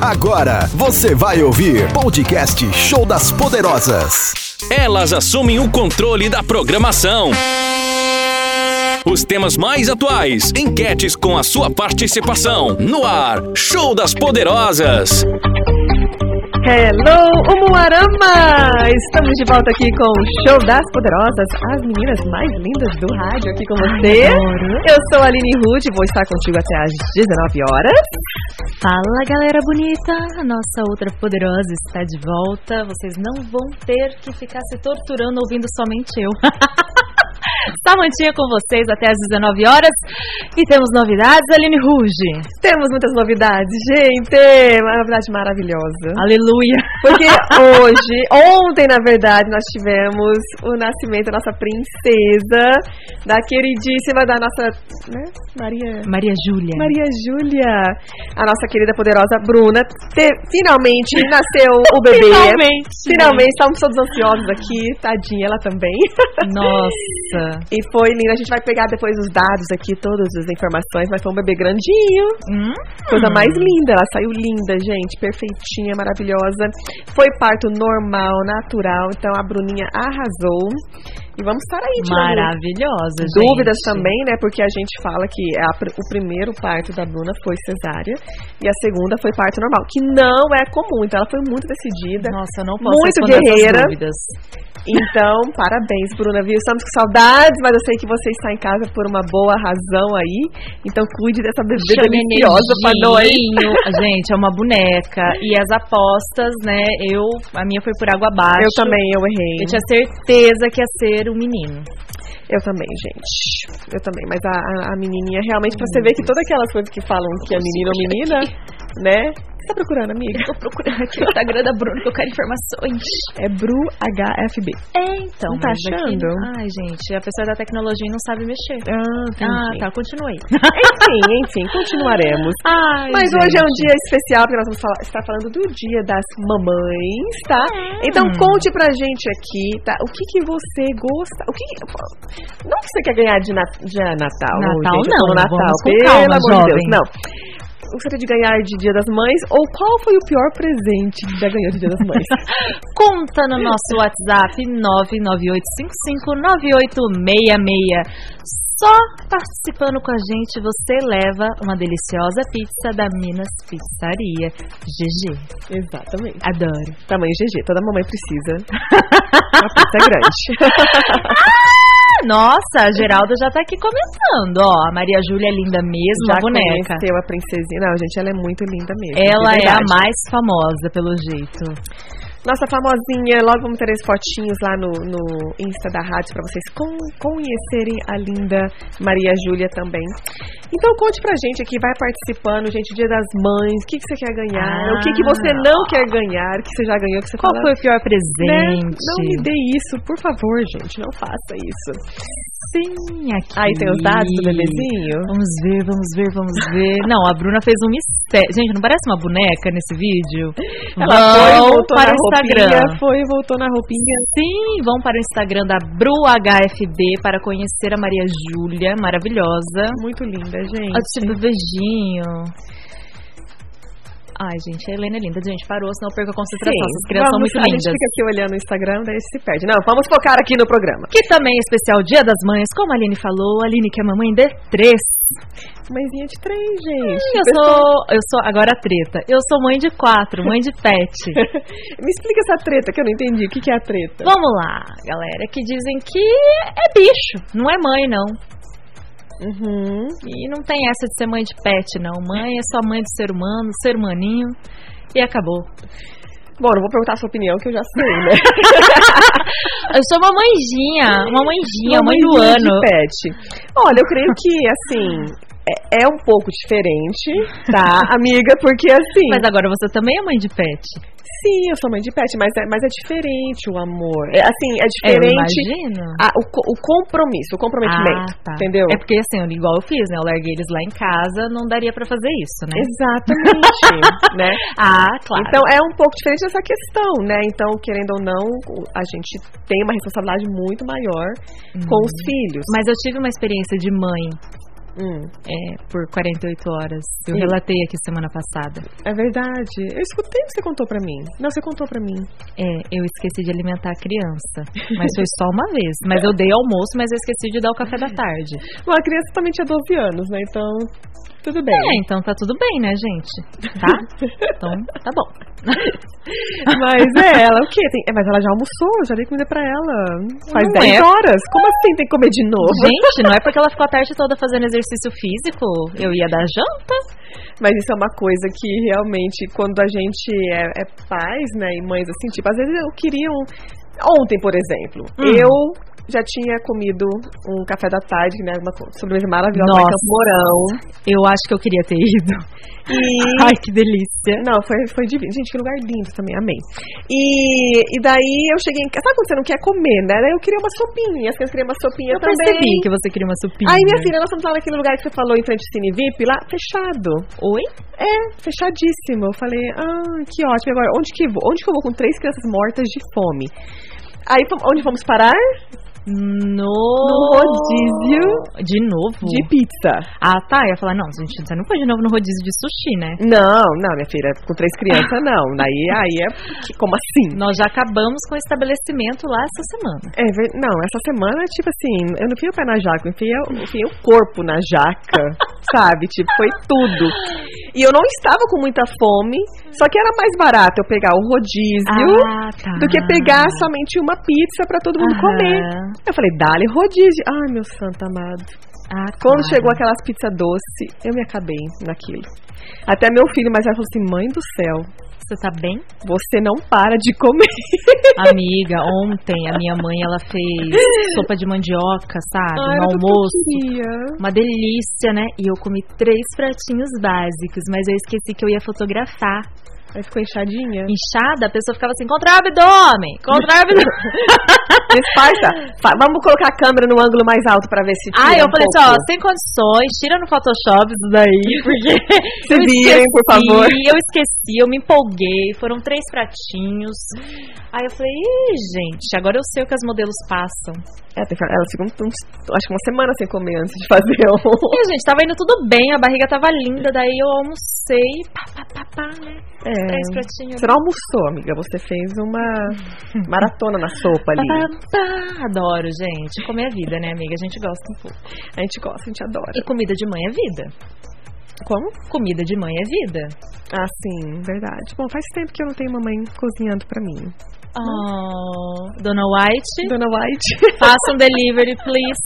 Agora você vai ouvir podcast Show das Poderosas. Elas assumem o controle da programação. Os temas mais atuais, enquetes com a sua participação. No ar, Show das Poderosas. Hello, Umuarama! Estamos de volta aqui com o Show das Poderosas, as meninas mais lindas do rádio aqui com você. Eu sou a Aline Rude, vou estar contigo até às 19 horas. Fala galera bonita, a nossa outra poderosa está de volta. Vocês não vão ter que ficar se torturando ouvindo somente eu. Samantinha com vocês até às 19 horas. E temos novidades, Aline Ruge. Temos muitas novidades, gente! Uma novidade maravilhosa. Aleluia! Porque hoje, ontem na verdade, nós tivemos o nascimento da nossa princesa, da queridíssima da nossa, né, Maria... Maria Júlia. Maria Júlia, a nossa querida poderosa Bruna. Te- finalmente nasceu o bebê. Finalmente. Finalmente, estamos todos ansiosos aqui, tadinha, ela também. Nossa. E foi lindo. A gente vai pegar depois os dados aqui, todas as informações, mas foi um bebê grandinho. Hum? Coisa mais linda. Ela saiu linda, gente. Perfeitinha, maravilhosa. Foi parto normal, natural. Então a Bruninha arrasou. E vamos estar aí, Maravilhosa, gente. Dúvidas também, né? Porque a gente fala que a o primeiro parto da Bruna foi cesárea e a segunda foi parto normal, que não é comum. Então ela foi muito decidida. Nossa, eu não posso Muito responder essas guerreira. dúvidas. Então, parabéns, Bruna, viu? Estamos com saudades, mas eu sei que você está em casa por uma boa razão aí. Então, cuide dessa Chame deliciosa pra nós. Gente, é uma boneca. E as apostas, né? Eu, a minha foi por água abaixo. Eu também, eu errei. Eu tinha certeza que ia ser um menino. Eu também, gente. Eu também. Mas a, a, a menininha, realmente, pra você ver que todas aquelas coisas que falam que é menino ou menina, né? O que você tá procurando, amiga? Tô procurando aqui o Instagram da Bruna que eu quero informações. É Bru HFB. É, então. Não tá mas aqui- achando? Ai, gente, a pessoa da tecnologia não sabe mexer. Ah, Ah, tá, continue. Enfim, enfim, continuaremos. Ai, Mas hoje é um gente. dia especial, porque nós vamos falar- estar falando do dia das mamães, tá? É. Então conte pra gente aqui, tá? O que que você gosta, o que não que você quer ganhar de, na- de Natal, Natal gente, não, Natal, pelo calma, amor de Deus, jovem. não. Você tem de ganhar de Dia das Mães ou qual foi o pior presente que já ganhou de Dia das Mães? Conta no nosso WhatsApp 998559866. Só participando com a gente você leva uma deliciosa pizza da Minas Pizzaria. GG. Exatamente. Adoro. Tamanho GG, toda mamãe precisa. Uma pizza grande. Nossa, a Geralda já tá aqui comentando, ó. A Maria Júlia é linda mesmo, Já a boneca. conheceu a princesinha. Não, gente, ela é muito linda mesmo. Ela de é a mais famosa, pelo jeito. Nossa famosinha, logo vamos ter as fotinhos lá no, no Insta da rádio para vocês con- conhecerem a linda Maria Júlia também. Então conte pra gente aqui, vai participando, gente, Dia das Mães, o que, que você quer ganhar, Ah. o que, que você não quer ganhar, que você já ganhou, que você Qual fala, foi o pior né? presente? Não me dê isso, por favor, gente, não faça isso. Sim, aqui. Aí tem os dados do bebezinho? Vamos ver, vamos ver, vamos ver. Não, a Bruna fez um mistério. Gente, não parece uma boneca nesse vídeo? Ela foi, Vão voltou para o Instagram. roupinha, foi, voltou na roupinha. Sim, vão para o Instagram da BruHFB para conhecer a Maria Júlia, maravilhosa. Muito linda, gente. Ó, tipo beijinho. Ai, gente, a Helena é linda. Gente, parou, senão eu perco a concentração. Essas crianças são vamos, muito a lindas. gente fica aqui olhando o Instagram, daí se perde. Não, vamos focar aqui no programa. Que também é especial Dia das Mães, como a Aline falou. A Aline que é mamãe de três. Mãezinha de três, gente. Eu sou, eu sou, agora a treta. Eu sou mãe de quatro, mãe de pet. Me explica essa treta que eu não entendi. O que, que é a treta? Vamos lá, galera, que dizem que é bicho, não é mãe, não. Uhum. E não tem essa de ser mãe de pet, não. Mãe é só mãe do ser humano, ser humaninho. E acabou. Bom, não vou perguntar a sua opinião, que eu já sei, né? Eu sou uma mãezinha, uma mãezinha, mãe do ano. de pet. Olha, eu creio que, assim, é, é um pouco diferente, tá, amiga? Porque, assim... Mas agora você também é mãe de pet. Sim, eu sou mãe de pet, mas é, mas é diferente o amor. É, assim, é Eu diferente imagino. a- o, o compromisso, o comprometimento, Ah, tá. entendeu? É porque assim, igual eu fiz, né? Eu larguei eles lá em casa, não daria pra fazer isso, né? Exatamente, né? Ah, claro. Então é um pouco diferente essa questão, né? Então, querendo ou não, a gente tem uma responsabilidade muito maior com os filhos. Mas eu tive uma experiência de mãe Hum, é, por 48 horas. Eu Sim. relatei aqui semana passada. é verdade. Eu escutei o que você contou pra mim. Não, você contou pra mim. É, eu esqueci de alimentar a criança. Mas foi só uma vez. Mas eu dei almoço, mas eu esqueci de dar o café da tarde. Bom, a criança também tinha 12 anos, né? Então, tudo bem. É, então tá tudo bem, né, gente? Tá? Então, tá bom. Mas é, ela o quê? Tem- é, mas ela já almoçou, já dei comida pra ela. Faz Não 10 é. horas. Como assim tem que comer de novo? Gente, não é porque ela ficou a tarde toda fazendo exercício físico. Eu ia dar janta. Mas isso é uma coisa que realmente, quando a gente é, é pais, né, e mães assim, tipo, às vezes eu queria um... Ontem, por exemplo, Hum. eu já tinha comido um café da tarde, né, uma sobremesa maravilhosa Nossa. Mourão. Eu acho que eu queria ter ido. E... Ai, que delícia. Não, foi, foi divino. Gente, que lugar lindo também, amei. E, e daí eu cheguei em casa. Sabe quando você não quer comer, né? Daí eu queria uma sopinha. As crianças queriam uma sopinha Eu também. percebi que você queria uma sopinha. Aí, minha filha, nós fomos lá naquele lugar que você falou em frente ao Cine VIP, lá, fechado. Oi? É, fechadíssimo. Eu falei, ah, que ótimo. Agora, onde que, eu vou? onde que eu vou com três crianças mortas de fome? Aí, onde vamos parar? No... No rodízio De novo? De pizza. Ah, tá. Eu ia falar, não, gente, você não foi de novo no rodízio de sushi, né? Não, não, minha filha, com três crianças, não. Daí, aí é, como assim? Nós já acabamos com o estabelecimento lá essa semana. É, não, essa semana, tipo assim, eu não enfiei o pé na jaca, eu enfiei, eu enfiei o corpo na jaca, sabe? Tipo, foi tudo. E eu não estava com muita fome, só que era mais barato eu pegar o rodízio Ah, tá. do que pegar somente uma pizza pra todo mundo Aham. comer. Eu falei, dale rodízio. Ai, meu santo amado. Ah, Quando chegou aquelas pizzas doce, eu me acabei naquilo. Até meu filho mais velho falou assim, mãe do céu, Você tá bem? você não para de comer. Amiga, ontem a minha mãe, ela fez sopa de mandioca, sabe? Ai, no almoço. Uma delícia, né? E eu comi três pratinhos básicos, mas eu esqueci que eu ia fotografar. Aí ficou inchadinha. Inchada, a pessoa ficava assim, contra o abdômen, contra o abdômen. Disfarça. Fa- Vamos colocar a câmera no ângulo mais alto pra ver se tira Aí eu um falei assim, ó, pouco. sem condições, tira no Photoshop isso daí, porque Se virem, por favor. eu esqueci, eu me empolguei, foram três pratinhos. Aí eu falei, ih, gente, agora eu sei o que as modelos passam. É, ela uns- acho que uma semana sem comer antes de fazer o... E, gente, tava indo tudo bem, a barriga tava linda, daí eu almocei, pá, pá, pá, pá, né? É, Três pratinhos. você não almoçou, amiga. Você fez uma maratona na sopa ali. Adoro, gente. Comer é vida, né, amiga? A gente gosta um pouco. A gente gosta, a gente adora. E comida de mãe é vida. Como? Comida de mãe é vida. Ah, sim, verdade. Bom, faz tempo que eu não tenho mamãe cozinhando pra mim. Oh, Dona White, Dona White. faça um delivery, please.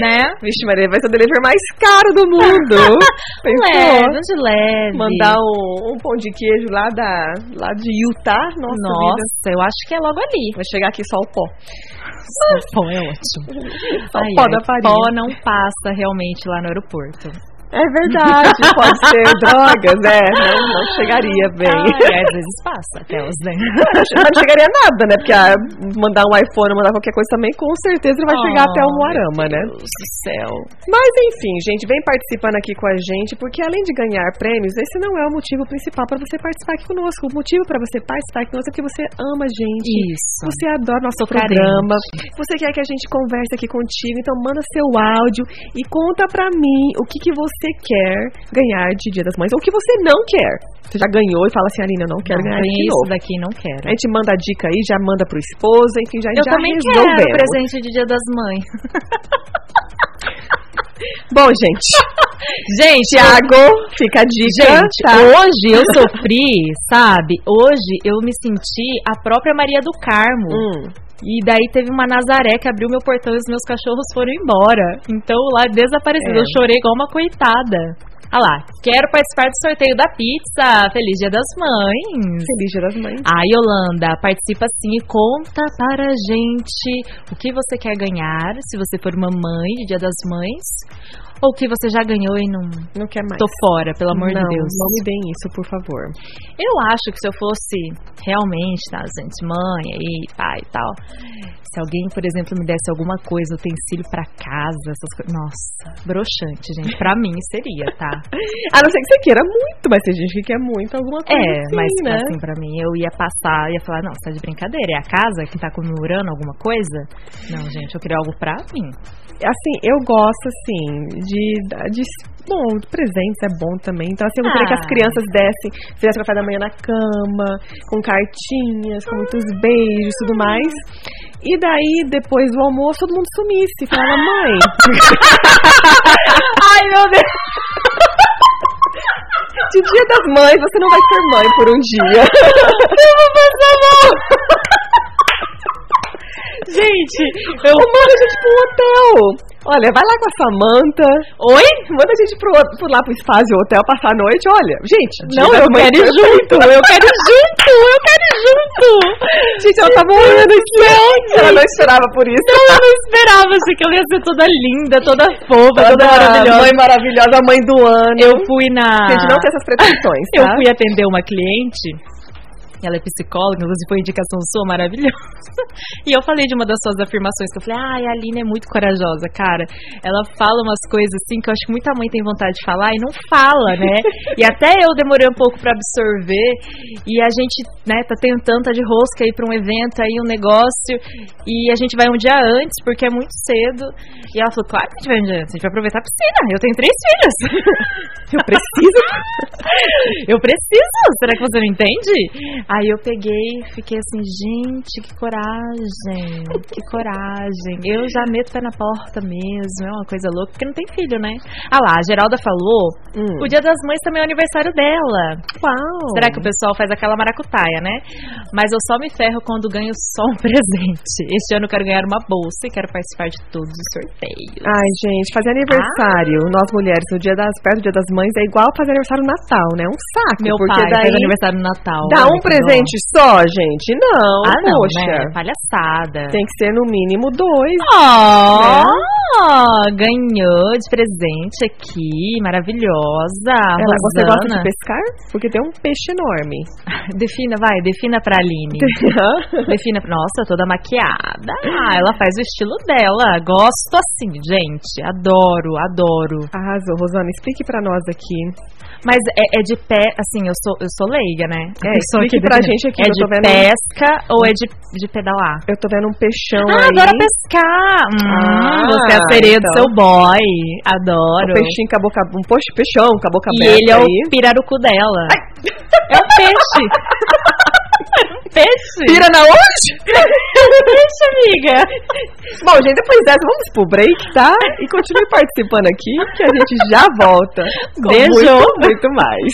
Né? Vixe, Maria, vai ser o delivery mais caro do mundo. Leve, de leve. Mandar um, um pão de queijo lá, da, lá de Utah. Nossa. Nossa, eu acho que é logo ali. Vai chegar aqui só o pó. O pão é ótimo. Só o pó da farinha. Pó não passa realmente lá no aeroporto. É verdade, pode ser drogas, é. Não, não chegaria bem. Ai, às vezes passa até os né? Mas não chegaria nada, né? Porque ah, mandar um iPhone, mandar qualquer coisa também, com certeza ele vai chegar até o Moarama, né? Deus do céu. Mas enfim, gente, vem participando aqui com a gente, porque além de ganhar prêmios, esse não é o motivo principal para você participar aqui conosco. O motivo para você participar aqui conosco é porque você ama a gente. Isso. Você adora nosso Tô programa. Você quer que a gente converse aqui contigo, então manda seu áudio e conta pra mim o que, que você quer ganhar de Dia das Mães, ou o que você não quer. Você já ganhou e fala assim, Aline, eu não quero Não, ganhar de isso novo. daqui não quero. A gente manda a dica aí, já manda pro esposo, enfim, já, Eu já também resolvemos. quero presente de Dia das Mães. Bom, gente, Gente, Tiago, fica a dica, Gente, tá? hoje eu sofri, sabe? Hoje eu me senti a própria Maria do Carmo. Hum. E daí teve uma Nazaré que abriu meu portão e os meus cachorros foram embora. Então lá desaparecido, É. eu chorei igual uma coitada. Olha lá, quero participar do sorteio da pizza. Feliz Dia das Mães. Feliz Dia das Mães. A Yolanda participa sim e conta para a gente o que você quer ganhar se você for mamãe de Dia das Mães ou que você já ganhou e não Não quer mais. tô fora, pelo amor não, de Deus. Não me deem isso, por favor. Eu acho que se eu fosse realmente, tá, gente, mãe aí, pai e tal, se alguém, por exemplo, me desse alguma coisa, utensílio pra casa, essas coisas, nossa, broxante, gente, pra mim seria, tá? A não ser que você queira muito, mas tem gente que quer muito alguma coisa É, assim, mas né? assim, pra mim, eu ia passar, ia falar, não, você tá de brincadeira, é a casa que tá comemorando alguma coisa? Não, gente, eu queria algo pra mim. Assim, eu gosto, assim, de, de bom, presentes é bom também. Então, assim, eu gostaria ah. que as ah. crianças dessem, fizessem café da manhã na cama, com cartinhas, com muitos beijos e tudo mais. E daí, depois do almoço, todo mundo sumisse. Falava, mãe. Ai, meu Deus. De dia das mães, você não vai ser mãe por um dia. Eu vou passar mal. Gente, eu mando a gente pro hotel. Olha, vai lá com a Samanta. Oi? Manda a gente pro, pro lá pro espaço hotel passar a noite. Olha, gente, não, eu quero ir junto. Eu quero ir junto. Eu quero ir junto. Gente, ela tá morrendo de Ela não esperava por isso. Não, eu não esperava. Achei que eu ia ser toda linda, toda fofa, toda, toda maravilhosa. Mãe maravilhosa, mãe do ano. Eu fui na. Gente, não tem essas pretensões. Tá? Eu fui atender uma cliente ela é psicóloga, inclusive foi indicação sua maravilhosa. E eu falei de uma das suas afirmações, que eu falei, ai, a Aline é muito corajosa, cara. Ela fala umas coisas assim que eu acho que muita mãe tem vontade de falar e não fala, né? e até eu demorei um pouco para absorver. E a gente, né, tá tentando, tá de rosca aí pra um evento aí, um negócio. E a gente vai um dia antes, porque é muito cedo. E ela falou, claro que a gente vai um dia antes, a gente vai aproveitar a piscina. Eu tenho três filhas. eu preciso. eu preciso. Será que você não entende? Aí eu peguei e fiquei assim, gente, que coragem, que coragem. Eu já meto pé na porta mesmo, é uma coisa louca, porque não tem filho, né? Ah lá, a Geralda falou, hum. o dia das mães também é o aniversário dela. Uau! Será que o pessoal faz aquela maracutaia, né? Mas eu só me ferro quando ganho só um presente. Este ano eu quero ganhar uma bolsa e quero participar de todos os sorteios. Ai, gente, fazer aniversário, ah. nós mulheres, no dia das, perto do dia das mães, é igual fazer aniversário no Natal, né? Um saco. Meu pai daí faz aniversário no Natal. Dá um presente presente só, gente? Não, ah, não, poxa. Né? Palhaçada. Tem que ser no mínimo dois. Oh, né? ganhou de presente aqui, maravilhosa. Ela, você gosta de pescar? Porque tem um peixe enorme. defina, vai, defina pra Aline. defina, nossa, toda maquiada. Ah, ela faz o estilo dela. Gosto assim, gente. Adoro, adoro. Arrasou, Rosana. Explique pra nós aqui. Mas é, é, de pé, assim, eu sou, eu sou leiga, né? É, explique pra gente aqui. É de pesca ou é de, de pedalar? Eu tô vendo um peixão ah, aí. adoro pescar! Hum, ah, você é a sereia então. do seu boy. Adoro. Um peixinho com a boca... Um peixão com a boca e aberta E ele é o pirarucu dela. Ai. É um peixe. peixe? Pira na onde? peixe, amiga. Bom, gente, depois dessa, vamos pro break, tá? E continue participando aqui, que a gente já volta. Beijo. Muito, muito mais.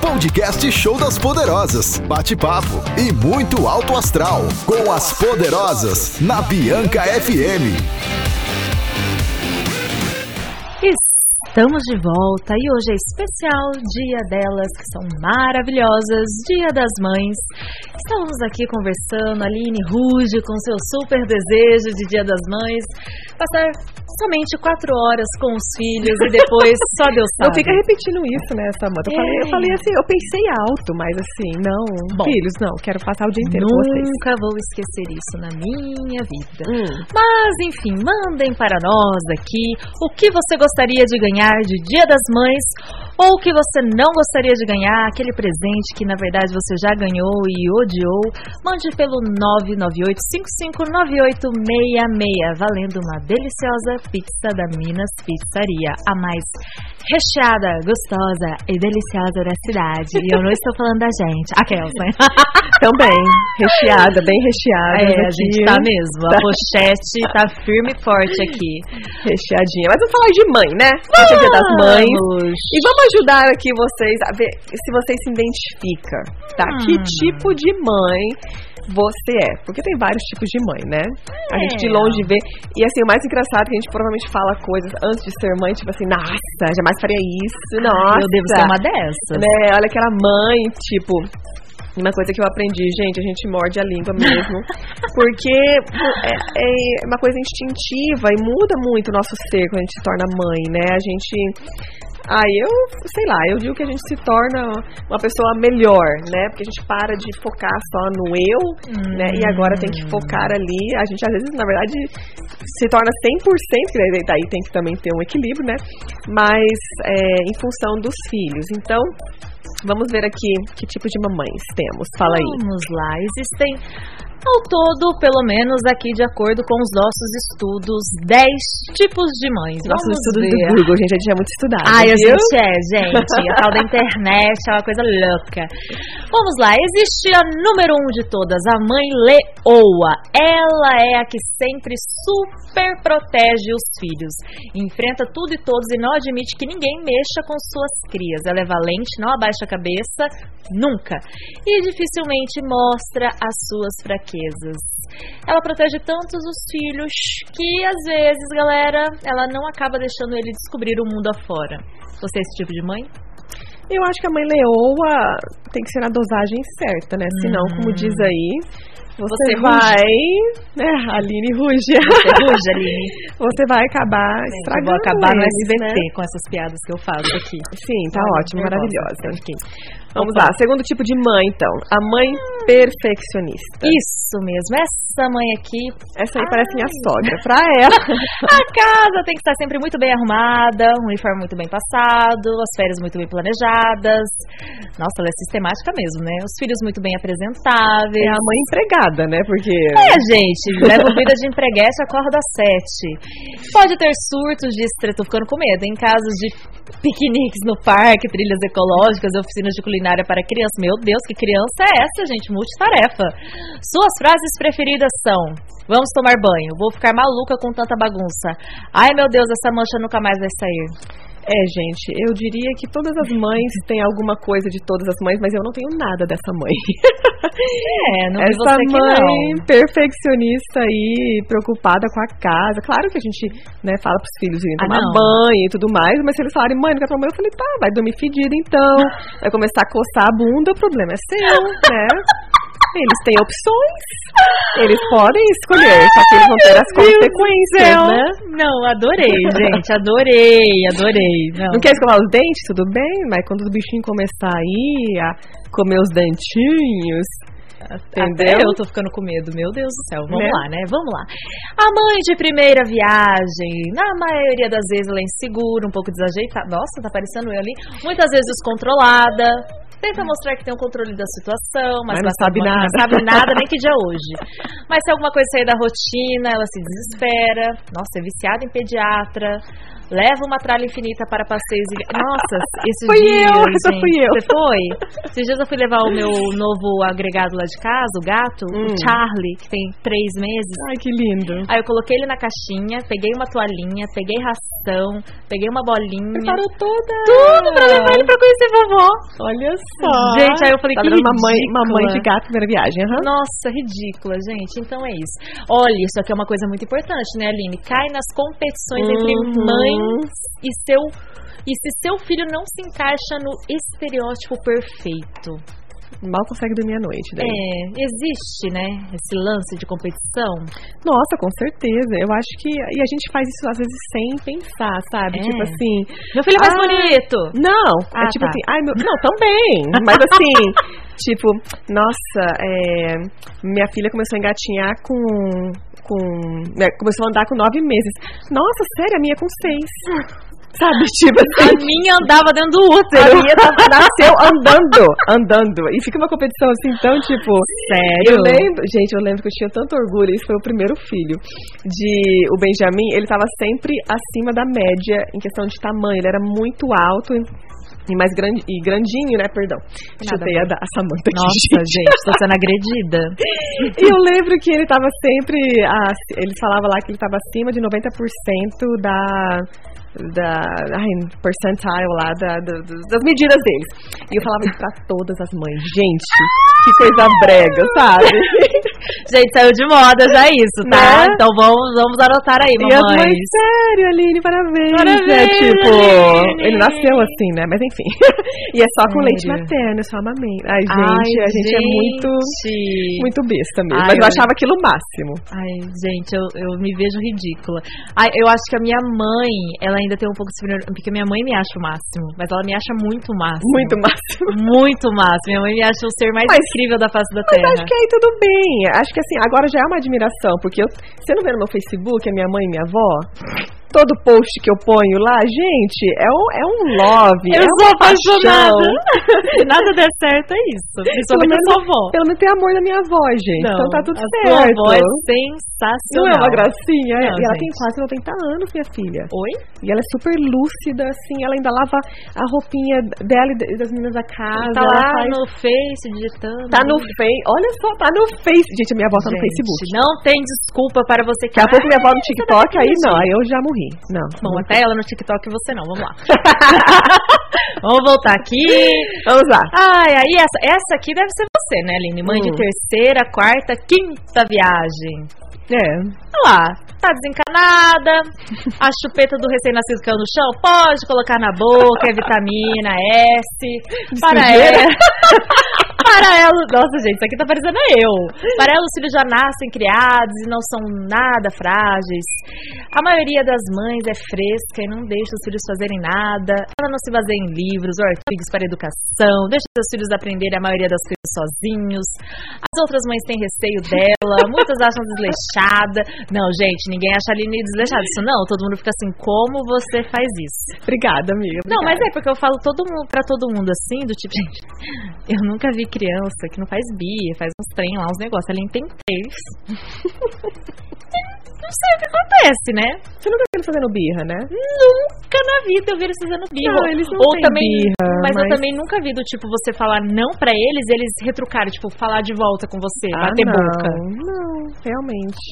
Podcast Show das Poderosas. Bate-papo e muito alto astral. Com as Poderosas, na Bianca FM. Estamos de volta e hoje é especial Dia delas, que são maravilhosas, Dia das Mães. Estamos aqui conversando, Aline ruge com seu super desejo de Dia das Mães, passar somente quatro horas com os filhos e depois só Deus sabe. Não fica repetindo isso, né, Samanta? Eu, é. falei, eu falei assim, eu pensei alto, mas assim, não, Bom, filhos, não, quero passar o dia inteiro com vocês. Nunca vou esquecer isso na minha vida. Hum. Mas, enfim, mandem para nós aqui o que você gostaria de ganhar de Dia das Mães ou que você não gostaria de ganhar, aquele presente que na verdade você já ganhou e odiou, mande pelo 998559866, valendo uma deliciosa pizza da Minas Pizzaria, a mais recheada, gostosa e deliciosa da cidade. E eu não estou falando da gente, aquelas, né? Também, recheada, bem recheada. É, a gente tá mesmo, a pochete tá firme e forte aqui. Recheadinha. Mas vamos falar de mãe, né? Vamos! É dia das mães. E vamos ajudar aqui vocês a ver se vocês se identificam, tá? Hum. Que tipo de mãe você é. Porque tem vários tipos de mãe, né? A gente de é. longe vê. E assim, o mais engraçado é que a gente provavelmente fala coisas antes de ser mãe, tipo assim, nossa, jamais faria isso, nossa. Eu devo ser uma dessas. Né? Olha aquela mãe, tipo, uma coisa que eu aprendi, gente, a gente morde a língua mesmo. porque é, é, uma coisa instintiva e muda muito o nosso ser quando a gente se torna mãe, né? A gente Aí eu, sei lá, eu digo que a gente se torna uma pessoa melhor, né? Porque a gente para de focar só no eu, hum. né? E agora tem que hum. focar ali. A gente às vezes, na verdade, se torna 100%, que daí tem que também ter um equilíbrio, né? Mas é, em função dos filhos. Então, Vamos ver aqui que tipo de mamães temos. Fala aí. Vamos lá. Existem Ao todo, pelo menos aqui de acordo com os nossos estudos, 10 tipos de mães. Nossos estudos do Google, gente, a gente é muito estudado. Ai, a viu? gente é, gente. A tal da internet é uma coisa louca. Vamos lá, existe a número um de todas, a mãe leoa. Ela é a que sempre super protege os filhos. Enfrenta tudo e todos e não admite que ninguém mexa com suas crias. Ela é valente, não abaixa a cabeça, nunca. E dificilmente mostra as suas fraquezas. Ela protege tantos os filhos que às vezes, galera, ela não acaba deixando ele descobrir o mundo afora. Você é esse tipo de mãe? Eu acho que a mãe leoa tem que ser na dosagem certa, né? Senão, como diz aí, você, Hum. Você vai. Né, Aline ruge. Você ruge, Aline? Você vai acabar Gente, eu estragando. vou acabar no SBT né? com essas piadas que eu faço aqui. Sim, tá Olha, ótimo, nervosa. maravilhosa. Ok. Vamos lá, segundo tipo de mãe, então. A mãe perfeccionista. Isso mesmo, essa mãe aqui. Essa aí parece minha sogra. Pra ela. A casa tem que estar sempre muito bem arrumada, um uniforme muito bem passado, as férias muito bem planejadas. Nossa, ela é sistemática mesmo, né? Os filhos muito bem apresentáveis. É a mãe empregada, né? Porque. É, gente, leva vida de empreguete acorda às sete. Pode ter surtos de estresse, tô ficando com medo, em casos de piqueniques no parque, trilhas ecológicas, oficinas de culinária para crianças. Meu Deus, que criança é essa, gente? Multitarefa. Suas frases preferidas são: Vamos tomar banho, vou ficar maluca com tanta bagunça. Ai, meu Deus, essa mancha nunca mais vai sair. É, gente, eu diria que todas as mães têm alguma coisa de todas as mães, mas eu não tenho nada dessa mãe. É, não Essa você mãe não. perfeccionista aí, preocupada com a casa. Claro que a gente, né, fala pros filhos irem Ah, tomar não. banho e tudo mais, mas se eles falarem, mãe, não quer tomar banho, eu falei, tá, vai dormir fedida então. Vai começar a coçar a bunda, o problema é seu, né? Eles têm opções. Eles podem escolher, só que eles vão ter as consequências, né? Não, adorei, gente, adorei, adorei. Não. Não quer escovar os dentes? Tudo bem, mas quando o bichinho começar aí a comer os dentinhos, entendeu? Até eu tô ficando com medo, meu Deus do céu. Vamos Né? lá, né? Vamos lá. A mãe de primeira viagem, na maioria das vezes ela é insegura, um pouco desajeitada. Nossa, tá parecendo eu ali. Muitas vezes descontrolada. Tenta mostrar que tem um controle da situação, mas, Mas não sabe nada. Não sabe nada, nem que dia hoje. Mas se alguma coisa sair da rotina, ela se desespera. Nossa, é viciada em pediatra. Leva uma tralha infinita para passeios e... Nossa, esses Fui dias, eu, gente, fui eu. Você foi? Esses dias eu fui levar o meu novo agregado lá de casa, o gato, o Hum. Charlie, que tem três meses. Ai, que lindo. Aí eu coloquei ele na caixinha, peguei uma toalhinha, peguei ração, peguei uma bolinha. Preparou toda. Tudo pra levar ele pra conhecer vovó. Olha só. Gente, aí eu falei, tá que mãe, ridícula. mãe de gato primeira viagem, aham. Nossa, ridícula, gente. Então é isso. Olha, isso aqui é uma coisa muito importante, né, Aline? Cai nas competições entre Uhum. E seu. E se seu filho não se encaixa no estereótipo perfeito. Mal consegue dormir à noite. Daí. É, existe, né, esse lance de competição? Nossa, com certeza. Eu acho que. E a gente faz isso às vezes sem pensar, sabe? É. Tipo assim. Meu filho é mais Ah, bonito! Não, Ah, é tipo tá. assim, ai meu, não, também, mas assim, tipo, nossa, é, minha filha começou a engatinhar com, com, né, começou a andar com nove meses. Nossa, sério, a minha com seis. Sabe, tipo A assim, minha andava dentro do a útero. minha tava- nasceu andando, andando. E fica uma competição assim, então, tipo. Sério? Eu lembro, gente, eu lembro que eu tinha tanto orgulho, isso foi o primeiro filho. De o Benjamin, ele tava sempre acima da média em questão de tamanho. Ele era muito alto e mais grande e grandinho, né? Perdão. Chutei a, da- a Samanta aqui. Nossa, gente, tô sendo agredida. E eu lembro que ele tava sempre. a- ele falava lá que ele tava acima de 90% da. Da ai, percentile lá, da, do- das medidas deles. E eu falava isso pra todas as mães. Gente, que coisa brega, sabe? Gente, saiu de moda já isso, tá? Né? Então vamos, vamos anotar aí, E mamães. sério, Aline, parabéns. Parabéns, né? Tipo, Aline. ele nasceu assim, né? Mas enfim. e é só com Sério? leite materno, só amamento. Ai, gente, a gente é muito, gente. muito besta mesmo. Ai, mas eu eu- achava aquilo o máximo. Ai, gente, eu, eu me vejo ridícula. Ai, eu acho que a minha mãe, ela ainda tem um pouco de porque minha mãe me acha o máximo, mas ela me acha muito o máximo. Muito máximo. Muito máximo. Minha mãe me acha o ser mais Mas- incrível da face da Mas Terra. acho que aí tudo bem. Acho que assim, agora já é uma admiração, porque eu, você não vê no meu Facebook a minha mãe e minha avó? Todo post que eu ponho lá, gente, é um, é um love. Eu é sou apaixonada. Se nada der certo, é isso. Principalmente a sua avó. Pelo menos tem amor da minha avó, gente. então tá tudo a certo. Sua avó é Não sensacional. é uma gracinha? Não, e ela gente. tem quase 90 anos, minha filha. Oi? E ela é super lúcida, assim, ela ainda lava a roupinha dela e das meninas da casa. Tá ela lá faz- no Face digitando. Tá no Face. Olha só, tá no Face. Gente, a minha avó tá no Gente, Facebook. Não tem desculpa para você que Daqui a pouco minha avó no Ah, TikTok, tá aí não, aí eu já morri. Não. Bom, até ela no TikTok e você não. Vamos lá. Vamos voltar aqui. Vamos lá. Ai, aí essa, essa aqui deve ser você, né, Aline? Mãe de Hum. terceira, quarta, quinta viagem. É. Olha lá, tá desencanada, a chupeta do recém-nascido caiu no chão, pode colocar na boca, é vitamina S. Para sujeira? ela. Para ela, nossa gente, isso aqui tá parecendo eu. Para ela, os filhos já nascem criados e não são nada frágeis. A maioria das mães é fresca e não deixa os filhos fazerem nada. Ela não se baseia em livros ou artigos para educação, deixa seus filhos aprenderem a maioria das coisas sozinhos. As outras mães têm receio dela, muitas acham desleixada. Não, gente, ninguém acha a Aline desleixada. Isso não, todo mundo fica assim, como você faz isso? Obrigada, amiga. Não, mas obrigada. é porque eu falo todo mundo para todo mundo assim, do tipo, gente, eu nunca vi criança que não faz bia, faz uns trem lá, uns negócios. Ela tem três. não sei o que acontece, né? Você nunca viu ele fazendo birra, né? Nunca na vida eu vi eles fazendo birra. Não, eles não Ou também, birra, mas, eu mas- também nunca vi do tipo você falar não pra eles, eles retrucarem, tipo, falar de volta com você, Ah, bater não. boca. Não, realmente.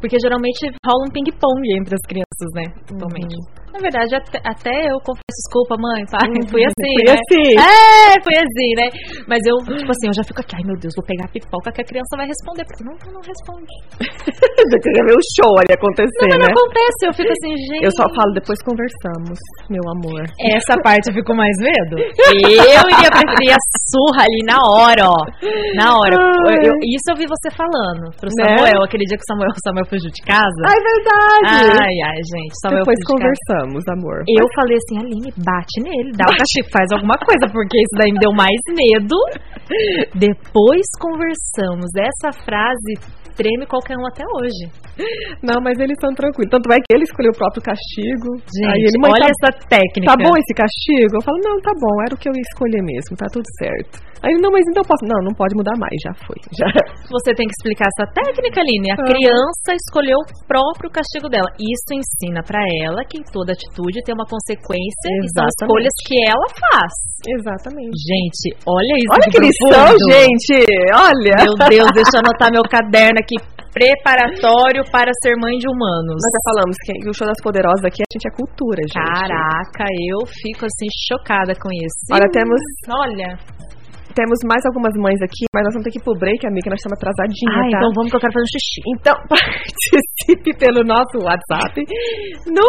Porque geralmente rola um ping-pong entre as crianças, né? Atualmente. Uhum. Na verdade, até, até eu confesso, desculpa, mãe, pai, fui assim, Fui né? assim. É, foi assim, né? Mas eu, tipo assim, eu já fico aqui, ai meu Deus, vou pegar a pipoca que a criança vai responder. Porque não, não responde. Você quer ver o show ali acontecer, Mas né? não acontece, eu fico assim, gente. Eu só falo, depois conversamos, meu amor. Essa parte eu fico mais medo. Eu iria preferir a surra ali na hora, ó. Na hora. Ai. Eu- isso eu vi você falando pro Né? Samuel, aquele dia que o Samuel, o Samuel fugiu de casa. Ai, verdade! Ai, ai, gente, Samuel depois fugiu de casa. Conversamos, amor. Eu falei assim, Aline, bate nele, dá o castigo, faz alguma coisa, porque isso daí me deu mais medo. Depois conversamos. Essa frase treme qualquer um até hoje. Não, mas eles são tranquilos. Tanto é que ele escolheu o próprio castigo. Gente, Aí ele, olha tá, essa técnica. tá bom esse castigo? Eu falo, não, tá bom, era o que eu ia escolher mesmo, tá tudo certo. Aí ele, não, mas então posso. Não, não pode mudar mais, já foi. Já. Você tem que explicar essa técnica, Aline. A Ah. criança escolheu o próprio castigo dela. Isso ensina pra ela que toda atitude tem uma consequência e são escolhas que ela faz. Exatamente. Gente, olha isso. Olha que lição, gente! Olha! Meu Deus, deixa eu anotar meu caderno aqui. Preparatório para ser mãe de humanos. Nós já falamos que o show das poderosas aqui, a gente é cultura, gente. Caraca, eu fico assim chocada com isso. Olha, temos, Olha. Temos mais algumas mães aqui, mas nós vamos ter que ir pro break, amiga, nós estamos atrasadinhas, Ah, tá? então vamos que eu quero fazer um xixi. Então, participe pelo nosso WhatsApp no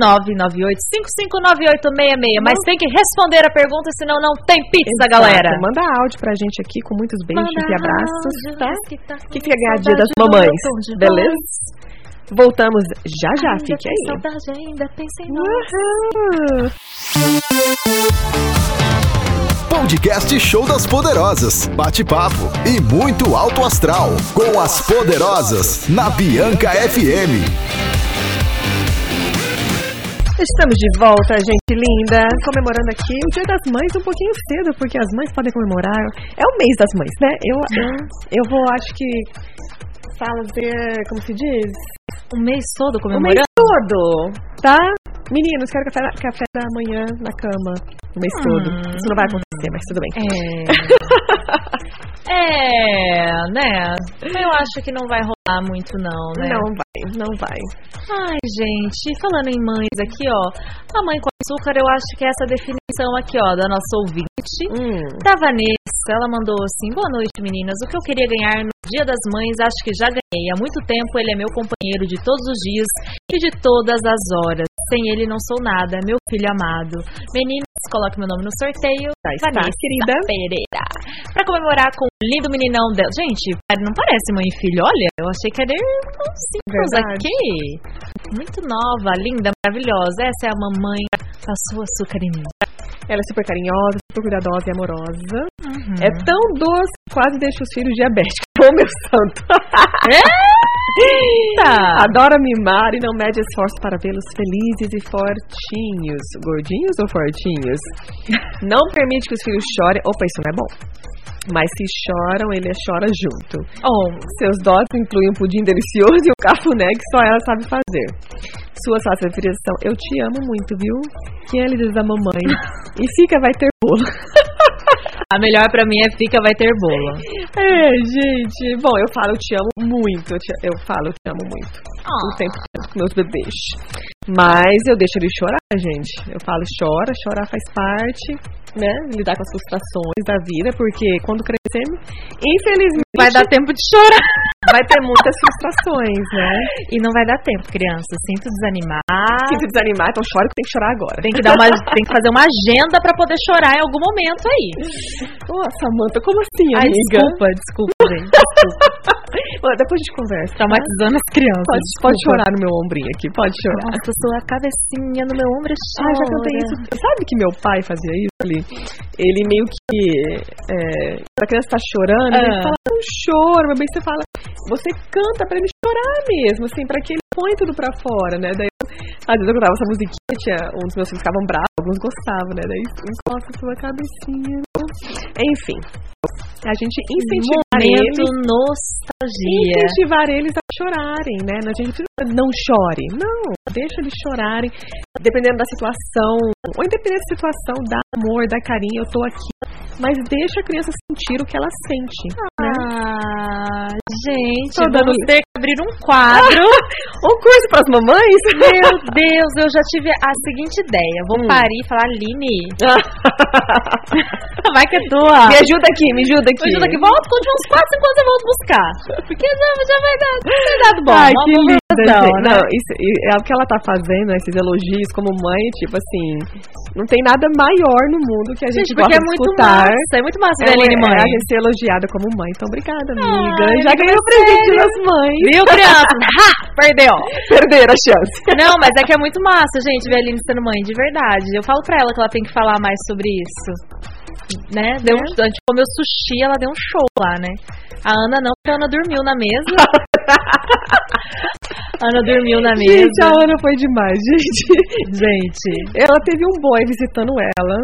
998-559-866. Mas tem que responder a pergunta, senão não tem pizza, Exato. galera. Manda áudio pra gente aqui com muitos beijos Manda e abraços, áudio, tá? que tá Que fica ganhar dia das mamães, beleza? Voltamos já já, Ainda fique aí. saudade, ainda pensa em nós. Uhum. Podcast Show das Poderosas. Bate-papo e muito alto astral. Com as Poderosas. Na Bianca FM. Estamos de volta, gente linda, comemorando aqui o Dia das Mães um pouquinho cedo, porque as mães podem comemorar. É o mês das mães, né? Eu, eu, eu vou, acho que, fazer, como se diz? Um mês todo O mês comemorando? todo, tá? Meninos, quero café, café da manhã na cama o mês todo. Hum. Isso não vai acontecer, mas tudo bem. É. é, né? Eu acho que não vai rolar muito, não, né? Não vai, não vai. Ai, gente, falando em mães aqui, ó. A mãe com açúcar, eu acho que é essa definição aqui, ó, da nossa ouvinte. Hum. Da Vanessa, ela mandou assim: Boa noite, meninas. O que eu queria ganhar no Dia das Mães, acho que já ganhei. Há muito tempo ele é meu companheiro de todos os dias e de todas as horas. Sem ele não sou nada, meu filho amado. Meninas, coloque meu nome no sorteio. Já está, Vanessa querida. Pereira. Pra comemorar com o lindo meninão dela. Gente, não parece mãe e filho, olha. Eu achei que era irmãozinhos Verdade. aqui. Muito nova, linda, maravilhosa. Essa é a mamãe. Passou açúcar em mim. Ela é super carinhosa, super cuidadosa e amorosa. Uhum. É tão doce, quase deixa os filhos diabéticos. Ô, meu santo! Eita! Adora mimar e não mede esforço para vê-los felizes e fortinhos. Gordinhos ou fortinhos? Não permite que os filhos chorem. Opa, isso não é bom. Mas se choram, ele chora junto. Oh, Seus dotes incluem um pudim delicioso e um cafuné que só ela sabe fazer. Suas frases preferidas são Eu te amo muito, viu? Que ele diz a mamãe. E fica, vai ter bolo. a melhor pra mim é fica, vai ter bolo. É, gente. Bom, eu falo eu te amo muito. Eu, te- eu falo eu te amo muito. O tempo com meus bebês. Mas eu deixo ele chorar, gente. Eu falo chora, chorar faz parte, né? Lidar com as frustrações da vida, porque quando crescemos, infelizmente, Vai dar tempo de chorar. vai ter muitas frustrações, né? E não vai dar tempo, criança. Sinto desanimar. Se desanimar, então chora que tem que chorar agora. Tem que dar uma, tem que fazer uma agenda pra poder chorar em algum momento aí. Ô, Samanta, como assim, Ai, amiga? desculpa, desculpa, gente. Desculpa. Depois a gente conversa. tá? Traumatizando as crianças. Pode, pode chorar no meu ombrinho aqui, pode chorar. Nossa, sua cabecinha no meu ombro chora. Ah, já cantei isso. Sabe que meu pai fazia isso ali? Ele meio que. É, a criança tá chorando, ele Ah. fala, não chora, mas bem você fala. Você canta pra ele chorar mesmo, assim, pra que ele põe tudo pra fora, né? Daí, às vezes eu cantava essa musiquinha, tinha, dos meus filhos ficavam bravos, alguns gostavam, né? Daí encosta sua cabecinha. Enfim. A gente incentivar Momento eles. nostalgia. Incentivar eles a chorarem, né? A gente não chore. Não, deixa eles chorarem. Dependendo da situação, ou independente da situação, dá amor, dá carinho, eu tô aqui. Mas deixa a criança sentir o que ela sente. né? Ah, gente, Tô dando- vamos ter que abrir um quadro. Um curso para as mamães? Meu Deus, eu já tive a seguinte ideia. Vou Hum. parir e falar, Aline, vai que é tua. me ajuda aqui, me ajuda aqui. Me ajuda aqui, volta, conte uns 4, 5 anos eu volto buscar. Porque já, já vai dar, já vai dar bom. Ai, que linda, gente. né? Não, isso, é o que ela tá fazendo, né, esses elogios como mãe, tipo assim, não tem nada maior no mundo que a gente, Gente, gosta é de muito escutar. massa, é muito massa É, ver a Aline é, mãe. a gente ser elogiada como mãe. Então, obrigada, amiga. Ai, Já ganhou o é presente das mães. Viu, criança? ha! Perdeu. Perderam a chance. Não, mas é que é muito massa, gente, ver a Aline sendo mãe, de verdade. Eu falo pra ela que ela tem que falar mais sobre isso. Né? Deu um, a gente comeu sushi, ela deu um show lá, né? A Ana não, porque a Ana dormiu na mesa. Ana dormiu na Gente, a mesa. Ana foi demais, gente. Gente. Ela teve um boy visitando ela.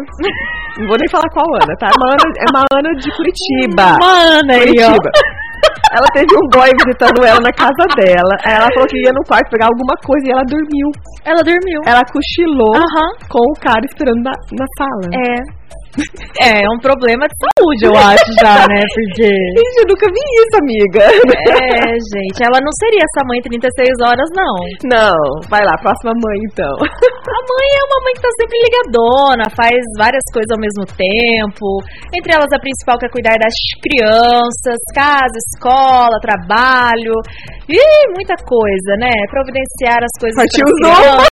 Não vou nem falar qual Ana, tá? É uma Ana, é uma Ana de Curitiba. Uma Ana aí, ó. Curitiba. Ela teve um boy visitando ela na casa dela. Aí Ela falou que ia no quarto pegar alguma coisa e ela dormiu. Ela dormiu. Ela cochilou Aham. com o cara esperando na, na sala. É. É, é um problema de saúde, eu acho já, né? Porque. Gente, eu nunca vi isso, amiga. É, gente, ela não seria essa mãe 36 horas, não. Não, vai lá, próxima mãe então. A mãe é uma mãe que tá sempre ligadona, faz várias coisas ao mesmo tempo. Entre elas, a principal que é cuidar das crianças, casa, escola, trabalho. E muita coisa, né? Providenciar as coisas Partiu Zumba.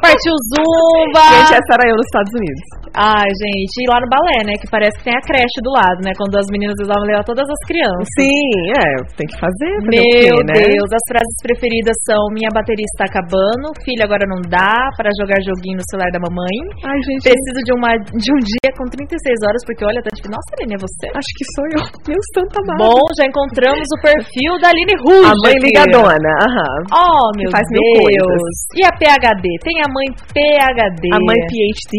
Partiu Zumba. Gente, essa era eu nos Estados Unidos. Ai, gente, e lá no balé, né? Que parece que tem a creche do lado, né? Quando as meninas usavam levar todas as crianças. Sim, é, tem que fazer. fazer Meu quê, né? Deus, as frases preferidas são Minha bateria está acabando, filho agora não dá para jogar joguinho no celular da mamãe. Ai, gente, Preciso de, uma, de um dia com 36 horas, porque olha, tá difícil. Nossa, Aline, é você? acho que sou eu. Meu santo amado. Bom, já encontramos o perfil da Aline Ruge. a mãe ligadona, aham. Oh, meu faz mil Deus. coisas. E a PHD? Tem a mãe PHD. A mãe PhD.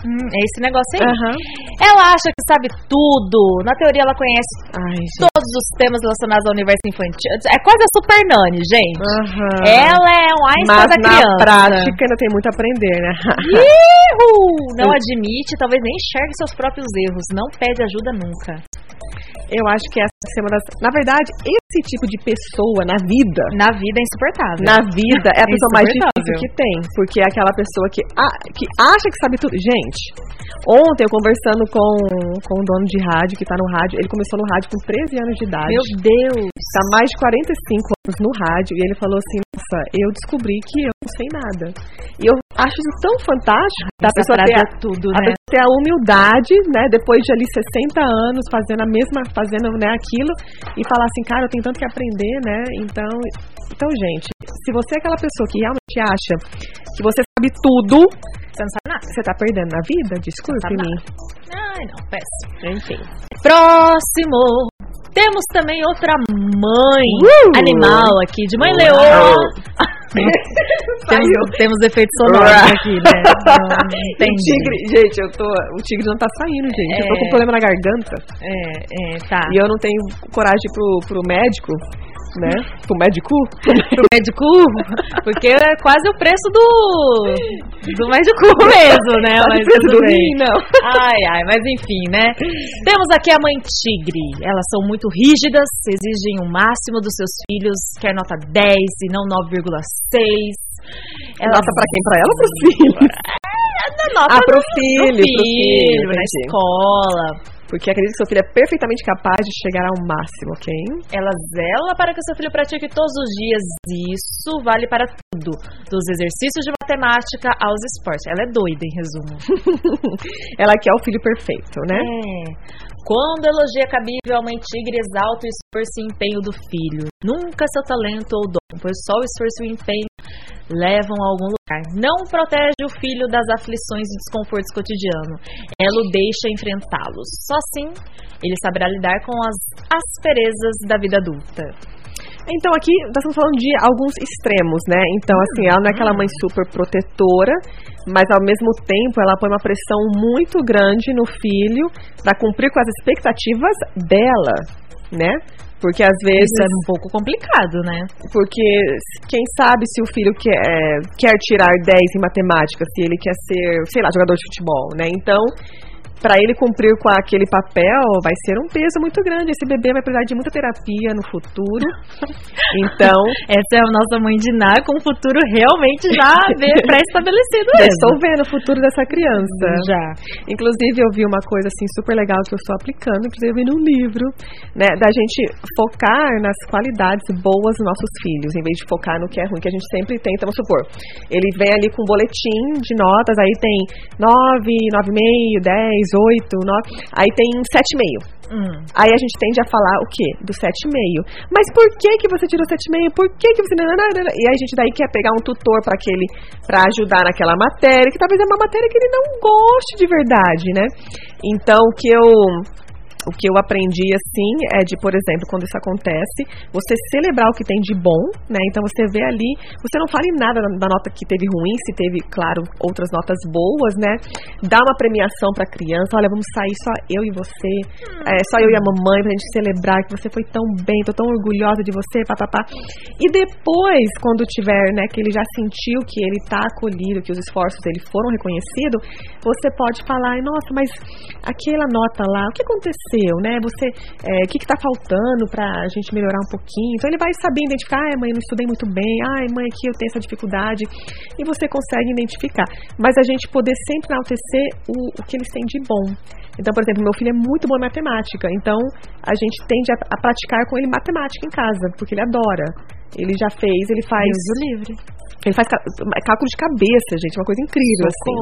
Hum, é esse negócio aí. Aham. Ela acha que sabe tudo. Na teoria, ela conhece Ai, todos os temas relacionados ao universo infantil. É quase a Super Nani, gente. Aham. Ela é um Einstein Mas da na criança. prática ainda tem muito a aprender, né? Ihu! Não admite, talvez nem enxergue seus próprios erros. Não pede ajuda nunca. Eu acho que essa é uma das. Na verdade, esse tipo de pessoa na vida. Na vida é insuportável. Na vida é a É pessoa mais difícil que tem. Porque é aquela pessoa que, a- que acha que sabe tudo. Gente, ontem eu conversando com, com um dono de rádio, que tá no rádio, ele começou no rádio com 13 anos de idade. Meu Deus. Tá mais de 45 anos no rádio e ele falou assim: Nossa, eu descobri que eu não sei nada. E eu acho isso tão fantástico da Essa pessoa ter, é tudo, a né? Ter a humildade, né, depois de ali 60 anos fazendo a mesma, fazendo né, aquilo, e falar assim, cara, eu tenho tanto que aprender, né? Então, então gente, se você é aquela pessoa que realmente acha que você sabe tudo, Você não sabe nada. você tá perdendo na vida? Desculpe-me. Ai, não, péssimo. Enfim. Próximo. Temos também outra mãe Uh! animal aqui, de mãe leoa. temos, temos efeitos sonoros aqui, né? Não, O tigre, gente, eu tô. O tigre não tá saindo, gente. Eu tô com É. problema na garganta. É, é, tá. E eu não tenho coragem pro, pro médico, né? Pro médico? Pro médico, porque é quase o preço do do médico mesmo, né? Mas tudo do bem. não. Ai, ai, mas enfim, né? Temos aqui a mãe tigre. Elas são muito rígidas, exigem o máximo dos seus filhos, quer nota 10 e não 9,6. Elas Nota pra quem? Pra ela ou pro filho? nota Ah, pro no filho, pro filho, na entendi. escola. Porque acredito que seu filho é perfeitamente capaz de chegar ao máximo, ok? Ela zela para que seu filho pratique todos os dias. Isso vale para tudo, dos exercícios de matemática aos esportes. Ela é doida, em resumo. Ela quer o filho perfeito, né? É. Quando elogia cabível, a mãe tigre exalta o esforço e empenho do filho. Nunca seu talento ou dom, pois só o esforço e o empenho levam a algum lugar. Não protege o filho das aflições e desconfortos cotidianos. Ela o deixa enfrentá-los. Só assim ele saberá lidar com as asperezas da vida adulta. Então aqui nós estamos falando de alguns extremos, né? Então assim, ela não é aquela mãe super protetora, mas ao mesmo tempo ela põe uma pressão muito grande no filho para cumprir com as expectativas dela, né? Porque às vezes Isso é um pouco complicado, né? porque quem sabe se o filho quer, quer tirar 10 em matemática, se ele quer ser, sei lá, jogador de futebol, né? Então, para ele cumprir com aquele papel, vai ser um peso muito grande. Esse bebê vai precisar de muita terapia no futuro. Então, Essa é a nossa mãe de Ná com um futuro realmente já pré-estabelecido estou vendo o futuro dessa criança. Já. Inclusive, eu vi uma coisa assim super legal que eu estou aplicando, inclusive eu vi num livro, né, da gente focar nas qualidades boas dos nossos filhos, em vez de focar no que é ruim, que a gente sempre tenta, vamos supor. Ele vem ali com um boletim de notas, aí tem 9, 9,5, 10, 8, 9, aí tem 7,5. Hum. Aí a gente tende a falar o quê? Do 7,5. Mas por que que você tirou 7,5? Por que que você... E aí a gente daí quer pegar um tutor para aquele para ajudar naquela matéria, que talvez é uma matéria que ele não goste de verdade, né? Então, o que eu o que eu aprendi assim é de, por exemplo, quando isso acontece, você celebrar o que tem de bom, né? Então você vê ali, você não fale nada da nota que teve ruim, se teve, claro, outras notas boas, né? Dá uma premiação pra criança, olha, vamos sair só eu e você, é, só eu e a mamãe pra gente celebrar que você foi tão bem, tô tão orgulhosa de você, papapá. E depois, quando tiver, né, que ele já sentiu que ele tá acolhido, que os esforços dele foram reconhecidos, você pode falar, nossa, mas aquela nota lá, o que aconteceu? Né? Você, é, o que está faltando para a gente melhorar um pouquinho? Então ele vai saber identificar, ai mãe, eu não estudei muito bem, ai mãe, aqui eu tenho essa dificuldade, e você consegue identificar. Mas a gente poder sempre enaltecer o, o que eles têm de bom. Então, por exemplo, meu filho é muito bom em matemática, então a gente tende a, a praticar com ele matemática em casa, porque ele adora. Ele já fez, ele faz. Deus o livre. Ele faz cá- cálculo de cabeça, gente, uma coisa incrível, assim.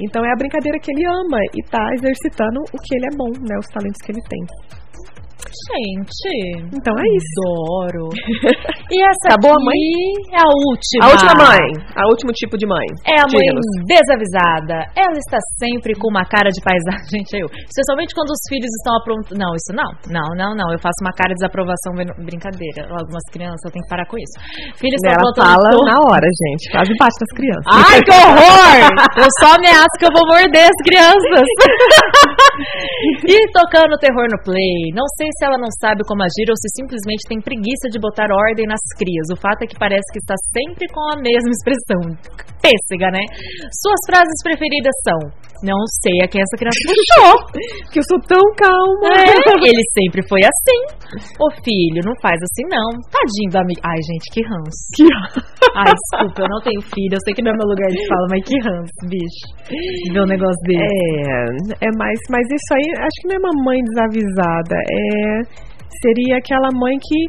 Então é a brincadeira que ele ama e tá exercitando o que ele é bom, né? Os talentos que ele tem. Gente. Então é isso. Adoro. E essa Acabou a aqui mãe? é a última. A última mãe, a último tipo de mãe. É a mãe desavisada. Ela está sempre com uma cara de paisagem. Gente, eu. Especialmente quando os filhos estão aprontando. Não, isso não. Não, não, não. Eu faço uma cara de desaprovação brincadeira. Algumas crianças eu tenho que parar com isso. Filhos estão Ela aprontando. fala tudo. na hora, gente. Quase bate nas crianças. Ai, que horror! Eu só ameaço que eu vou morder as crianças. e tocando terror no play. Não sei se ela não sabe como agir ou se simplesmente tem preguiça de botar ordem nas crias. O fato é que parece que está sempre com a mesma expressão. Pêssega, né? Suas frases preferidas são: Não sei a quem essa criança puxou. Que eu sou tão calma. É, ele sempre foi assim. Ô filho, não faz assim não. Tadinho do amigo. Ai, gente, que ranço. Que... Ai, desculpa, eu não tenho filho. Eu sei que não é meu lugar de fala, mas que ranço, bicho. Ver um negócio desse. É, é mais, mas isso aí acho que não é uma mãe desavisada. É seria aquela mãe que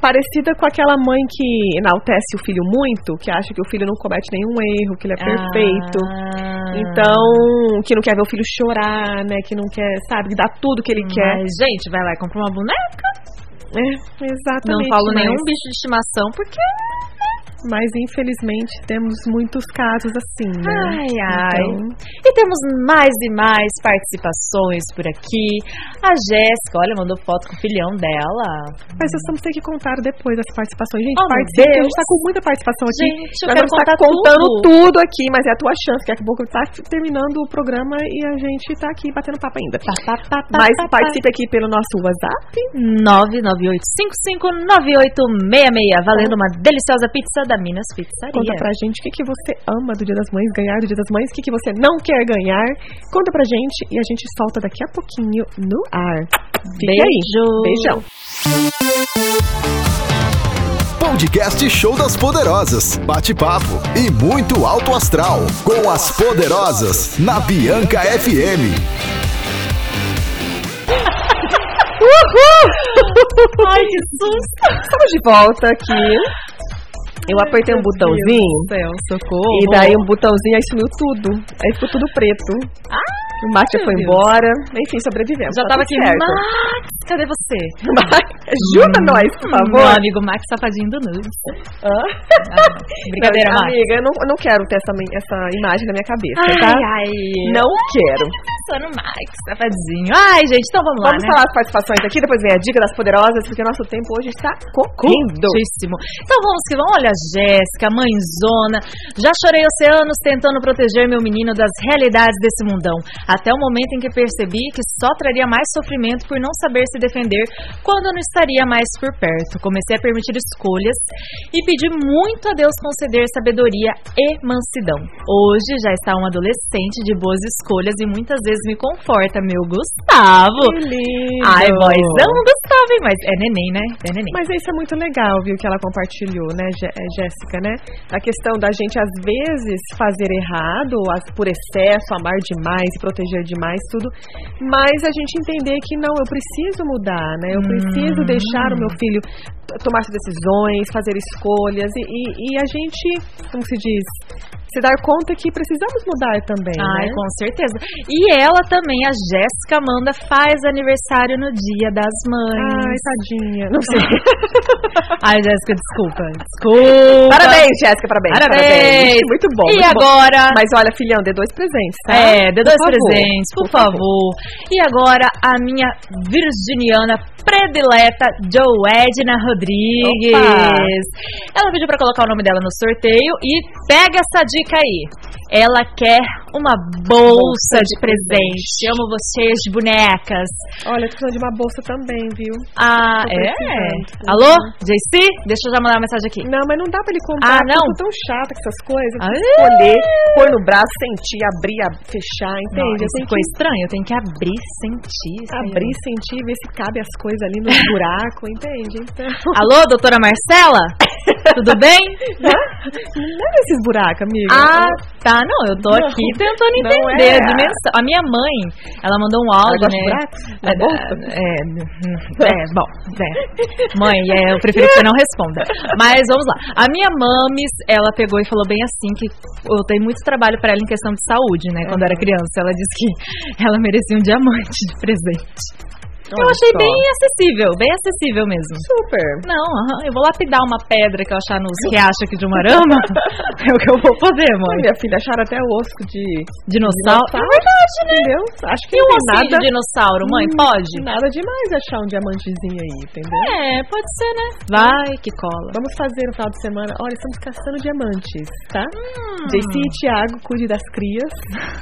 parecida com aquela mãe que enaltece o filho muito, que acha que o filho não comete nenhum erro, que ele é perfeito. Ah. Então, que não quer ver o filho chorar, né? Que não quer, sabe, dar tudo que ele quer. Mas, gente, vai lá e compra uma boneca. É, exatamente. Não falo mas- nenhum bicho de estimação, porque Mas infelizmente temos muitos casos assim, né? Ai, ai. Então, E temos mais e mais participações por aqui. A Jéssica, olha, mandou foto com o filhão dela. mas nós vamos ter que contar depois das participações. Gente, Oh, que a gente tá com muita participação aqui. Gente, eu Nós quero estar contar contando tudo. tudo. aqui, mas é a tua chance, que daqui a pouco tá terminando o programa e a gente tá aqui batendo papo ainda. Pá, pá, Mas pá. participe aqui pelo nosso WhatsApp. 998559866, valendo uma deliciosa pizza da Minas Pizzaria. Conta pra gente o que, que você ama do Dia das Mães, ganhar do Dia das Mães, o que, que você não quer ganhar. Conta pra gente e a gente solta daqui a pouquinho no ar. Aí. Beijo. Beijão. Podcast Show das Poderosas. Bate-papo e muito alto astral. Com as Poderosas. Na Bianca FM. Ai, que susto. Estamos de volta aqui. Eu apertei um botãozinho. Céu, socorro. E daí um botãozinho aí sumiu tudo. Aí ficou tudo preto. o Max já meu foi Deus. embora. Enfim, sobrevivemos. Já tá tava aqui, certo. Max, cadê você? Max, ajuda nós, por favor. Meu amigo Max safadinho do nude. Hã? Ah, brincadeira, Max. Amiga, eu não, eu não quero ter essa, essa imagem na minha cabeça, Ai, tá? ai. Não quero. Pensando no Max, safadinho. Ai, gente, então vamos lá, Vamos né? falar as participações aqui, depois vem a dica das poderosas, porque o nosso tempo hoje está correndo. Então vamos que vamos. Olha, Jéssica, mãezona. Já chorei oceanos tentando proteger meu menino das realidades desse mundão. Até o momento em que percebi que só traria mais sofrimento por não saber se defender quando não estaria mais por perto. Comecei a permitir escolhas e pedi muito a Deus conceder sabedoria e mansidão. Hoje já está um adolescente de boas escolhas e muitas vezes me conforta, meu Gustavo. Que lindo. Ai, vozão, Gustavo, hein? mas é neném, né? É neném. Mas isso é muito legal, viu, que ela compartilhou, né, Jéssica, né? A questão da gente, às vezes, fazer errado, por excesso, amar demais, proteger demais, tudo. Mas a gente entender que não, eu preciso mudar, né? Eu preciso deixar o meu filho tomar decisões, fazer escolhas. E, e- e a gente, como se diz, se dar conta que precisamos mudar também, Ai, né? com certeza. E ela também, a Jéssica Amanda, faz aniversário no Dia das Ai, Mães. tadinha. Não sei. Ai, Jéssica, desculpa. Desculpa. Parabéns, Jéssica, parabéns. Parabéns. Muito bom. E muito bom. agora? Mas olha, filhão, dê dois presentes, tá? É, dê dois Por favor. presentes, por, favor. E agora, a minha virginiana predileta, Joedna Rodrigues. Ela pediu pra colocar o nome dela no sorteio e pega essa dica aí. Ela quer uma bolsa de presente. Amo vocês, bonecas. Olha, tô precisando de uma bolsa também, viu? Ah, é? Alô, JC? Deixa eu já mandar uma mensagem aqui. Não, mas não dá pra ele comprar. Ah, não? Eu tão chata com essas coisas. Eu Ah, escolher, pôr no braço, sentir, abrir, ab- fechar, entende? eu tenho ficou que estranho. Eu tenho que abrir, sentir. abrir, sentir, ver se cabe as coisas ali no buraco, entende? Então, Alô, doutora Marcela? Tudo bem? não é esses buracos, amiga. Ah, tá. Não, eu tô Não, aqui tentando não entender é. a dimensão. A minha mãe, ela mandou um áudio, né? É, bolsa? é, é, bom, é. Mãe, é, eu prefiro que você não responda. Mas vamos lá. A minha mames, ela pegou e falou bem assim que eu dei muito trabalho pra ela em questão de saúde, né? Quando era criança. Ela disse que ela merecia um diamante de presente. Eu Olha achei só. bem acessível, bem acessível mesmo. Super. Não, aham, eu vou lapidar uma pedra que eu achar nos riachos aqui de Umarama. é o que eu vou fazer, mãe. minha filha, acharam até o osso de Dinossauro. dinossauro. É verdade, né? Entendeu? Acho que E um tem nada. de dinossauro, mãe? Hum, Pode? Nada demais achar um diamantezinho aí, entendeu? É, pode ser, né? Vai que cola. Vamos fazer no final de semana. Olha, estamos caçando diamantes, tá? Hum. JC e Thiago, cuide das crias.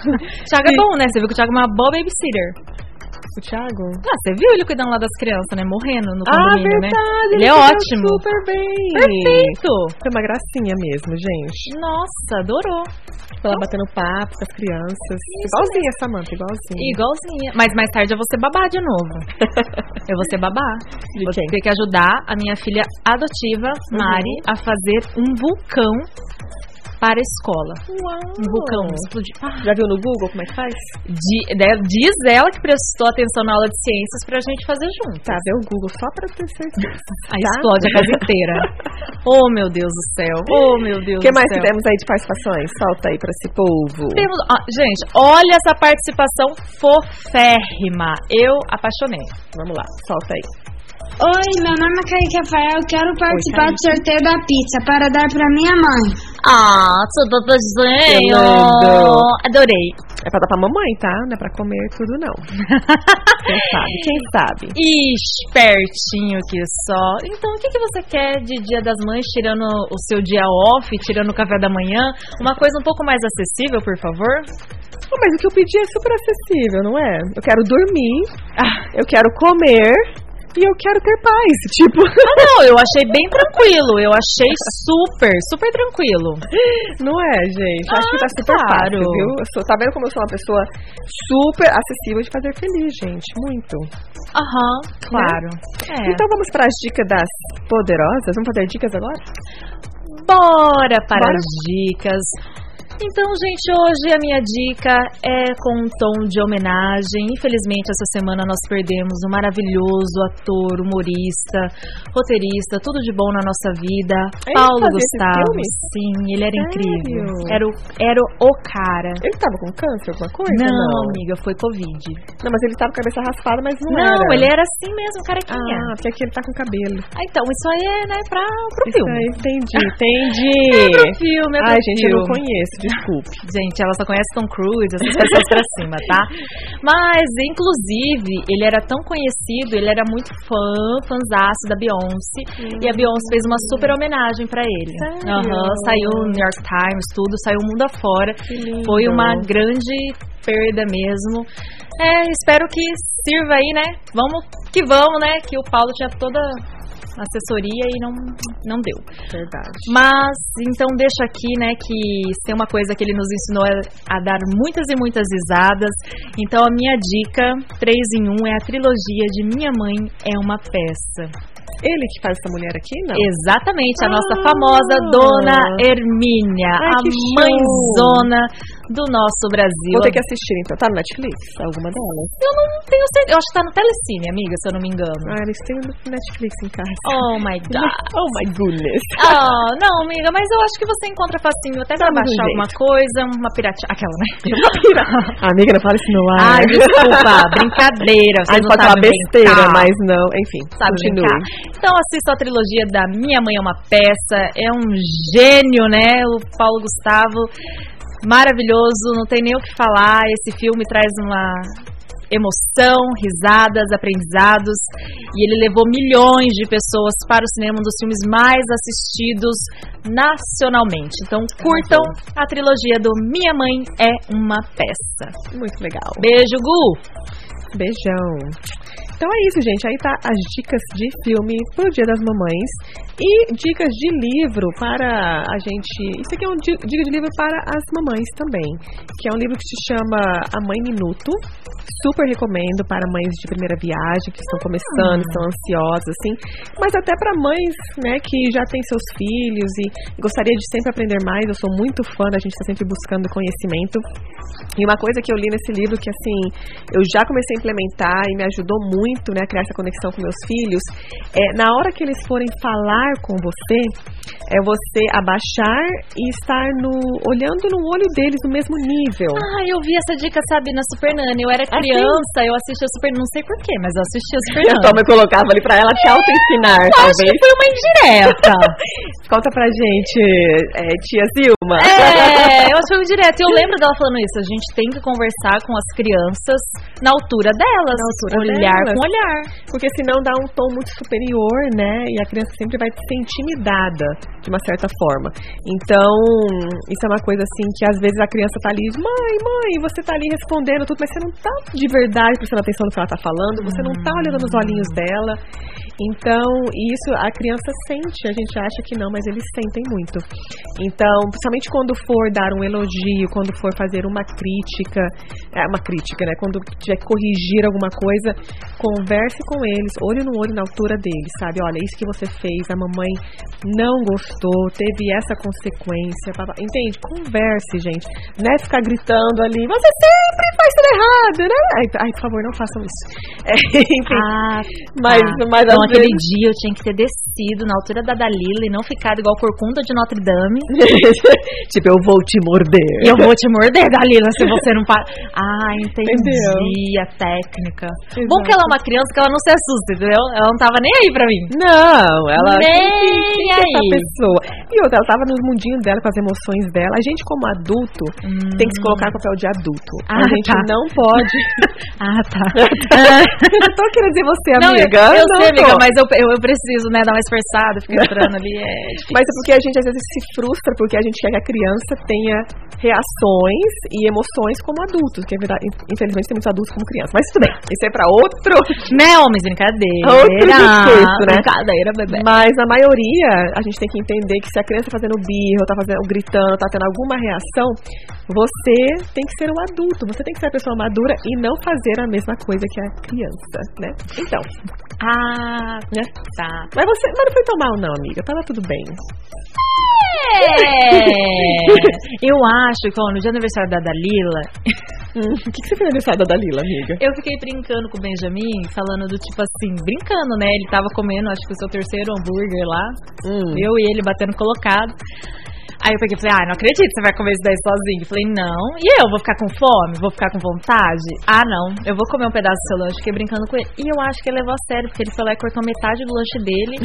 Thiago é bom, né? Você viu que o Thiago é uma boa babysitter. O Thiago? Ah, você viu ele cuidando lá das crianças, né? Morrendo no Ah, condomínio, verdade. né? Ele é cuidou ótimo. Super bem. Perfeito. Foi uma gracinha mesmo, gente. Nossa, adorou. Ficou lá batendo papo com as crianças. igualzinha, Samanta, igualzinha. Igualzinha. Mas mais tarde eu vou ser babá de novo. eu vou ser babá. De vou quem? ter que ajudar a minha filha adotiva, Mari, a fazer um vulcão para a escola. Uau. Um vulcão explodir. Ah, Já viu no Google como é que faz? Né, diz ela que prestou atenção na aula de ciências pra gente fazer junto. Tá, vê o Google só pra ter certeza. Aí Tá? explode a casa inteira. oh, meu Deus do céu. Oh, meu Deus O que do mais céu. que temos aí de participações? Solta aí pra esse povo. Temos, ah, gente, olha essa participação foférrima. Eu apaixonei. Vamos lá, solta aí. Oi, meu nome é Kaique Rafael, quero participar do sorteio da pizza para dar para minha mãe. Ah, tudo beijinho. Adorei. É pra dar pra mamãe, tá? Não é pra comer tudo, não. quem sabe, quem sabe. Espertinho que só. Então, o que, que você quer de Dia das Mães, tirando o seu dia off, tirando o café da manhã? Uma coisa um pouco mais acessível, por favor? Oh, mas o que eu pedi é super acessível, não é? Eu quero dormir, eu quero comer e eu quero ter paz. Tipo, Ah, não, eu achei bem tranquilo. Eu achei super, super tranquilo. não é, gente? Acho que tá Ah, super claro. fácil, viu? Sou, tá vendo como eu sou uma pessoa super acessível de fazer feliz, gente? Muito. Aham, claro. É. Então vamos para as dicas das poderosas? Vamos fazer dicas agora? Bora para Bora. as dicas. Então, gente, hoje a minha dica é com um tom de homenagem. Infelizmente, essa semana nós perdemos um maravilhoso ator, humorista, roteirista, tudo de bom na nossa vida. Ele Paulo Gustavo. filme? Sim, ele era Sério? incrível. Era o, era o cara. Ele tava com câncer, alguma coisa? Não, Não, amiga, foi Covid. Não, mas ele tava com a cabeça raspada, mas não, Não, era. ele era assim mesmo, carequinha. Ah, porque aqui ele tá com cabelo. Ah, então, isso aí é, né, pra, pro Isso filme. aí, entendi, entendi. É pro filme, é pro Ai, gente, eu não filme. conheço, desculpe. Gente, ela só conhece Tom Cruise, essas pessoas pra cima, tá? Mas, inclusive, ele era tão conhecido, ele era muito fã, fãzaço da Beyoncé. E a Beyoncé fez uma super homenagem pra ele. Aham, saiu no New York Times, tudo, saiu o mundo afora. Foi uma grande perda mesmo. É, espero que sirva aí, né? Vamos que vamos, né? Que o Paulo tinha toda assessoria e não, não deu. Verdade. Mas, então deixa aqui, né, que tem uma coisa que ele nos ensinou a, a dar muitas e muitas risadas. Então a minha dica, 3 em 1, é a trilogia de Minha Mãe é uma peça. Ele que faz essa mulher aqui, não? Exatamente, a nossa Ah. famosa Dona Hermínia, Ai, a mãezona do nosso Brasil. Vou ter que assistir, então. Tá no Netflix? Alguma delas? Eu não tenho certeza, eu acho que tá no Telecine, amiga, se eu não me engano. Ah, eles têm no Netflix em casa. Oh my god. Oh my goodness. Ah, não, amiga, mas eu acho que você encontra facinho até pra um baixar alguma coisa, uma piratinha. Aquela, né? Amiga, não fala isso no ar. Ai, desculpa, brincadeira. A Vocês gente não pode falar besteira, brincar. mas não. Enfim, Sabe continue. brincar. Então assista a trilogia da Minha Mãe é uma Peça. É um gênio, né? O Paulo Gustavo. Maravilhoso, não tem nem o que falar. Esse filme traz uma emoção, risadas, aprendizados. E ele levou milhões de pessoas para o cinema, um dos filmes mais assistidos nacionalmente. Então curtam a trilogia do Minha Mãe é uma Peça. Muito legal. Beijo, Gu! Beijão. Então é isso, gente. Aí tá as dicas de filme pro Dia das Mamães e dicas de livro para a gente. Isso aqui é um di- dica de livro para as mamães também, que é um livro que se chama A Mãe Minuto. Super recomendo para mães de primeira viagem que estão começando, estão ansiosas assim, mas até para mães, né, que já têm seus filhos e gostaria de sempre aprender mais. Eu sou muito fã, a gente está sempre buscando conhecimento. E uma coisa que eu li nesse livro que assim, eu já comecei a implementar e me ajudou muito, né, a criar essa conexão com meus filhos, é na hora que eles forem falar com você, é você abaixar e estar no olhando no olho deles no mesmo nível. Ah, eu vi essa dica, sabe, na Super Nani. Eu era Ah, criança, eu assistia Super Não sei porquê, mas eu assistia Super a Nani. tua mãe colocava ali pra ela te auto-ensinar, Eu acho talvez. que foi uma indireta. Conta pra gente, é, tia Zilma. é, eu acho que foi uma indireta. E eu lembro dela falando isso. A gente tem que conversar com as crianças na altura delas. Na altura olhar delas. Com olhar. Porque senão dá um tom muito superior, né? E a criança sempre vai ser intimidada, de uma certa forma. Então, isso é uma coisa assim que às vezes a criança tá ali, mãe, mãe, você tá ali respondendo tudo, mas você não tá de verdade prestando atenção no que ela tá falando, você não tá olhando nos olhinhos dela. Então, isso a criança sente, a gente acha que não, mas eles sentem muito. Então, principalmente quando for dar um elogio, quando for fazer uma crítica, é, uma crítica, né? Quando tiver que corrigir alguma coisa, converse com eles, olho no olho na altura deles, sabe? Olha, isso que você fez, a mamãe não gostou, teve essa consequência, entende? Converse, gente. Não é ficar gritando ali, você sempre faz tudo errado, né? Ai, ai, por favor, não façam isso. É, enfim. Ah, Mas, tá. mas às aquele dia eu tinha que ter descido na altura da Dalila e não ficado igual Corcunda de Notre Dame. tipo, eu vou te morder. Eu vou te morder, Dalila, se você não para. Ah, entendi Entendeu? a técnica. Bom que ela é uma criança que ela não se assusta, entendeu? Ela não tava nem aí pra mim. Não, ela Nem quem, é essa aí. pessoa. E outra, ela tava no mundinho dela com as emoções dela. A gente, como adulto, tem que se colocar no papel de adulto. a Ah, gente tá. não pode. Ah, tá. eu não tô querendo dizer você, Não, eu, amiga. eu não sei, amiga. Mas eu, eu, eu preciso, né, dar uma esforçada, ficar entrando ali, é. Mas é porque a gente às vezes se frustra porque a gente quer que a criança tenha reações e emoções como adultos, que é verdade, infelizmente tem muitos adultos como crianças. Mas tudo bem, isso é pra outro. Né, homens, brincadeira. Outro discurso, né? Brincadeira, bebê. Mas a maioria, a gente tem que entender que se a criança tá fazendo birro, tá fazendo gritando, tá tendo alguma reação, você tem que ser um adulto, você tem que ser a pessoa madura e não fazer a mesma coisa que a criança, né? Então, Ah, né? tá. Mas você, mas não foi tão mal não, amiga. Tava tudo bem. É. Eu acho que, ó, no dia do aniversário da Dalila, Hum, o que, que você fez no aniversário da Dalila, amiga? eu fiquei brincando com o Benjamin, falando do tipo assim, brincando, né? Ele tava comendo, acho que o seu terceiro hambúrguer lá, Hum. eu e ele batendo colocado. Aí eu peguei e falei, ah, não acredito você vai comer isso daí sozinho. Eu falei, não. E eu, vou ficar com fome? Vou ficar com vontade? Ah, não. Eu vou comer um pedaço do seu lanche. Fiquei brincando com ele. E eu acho que ele levou a sério, porque ele foi lá e cortou metade do lanche dele.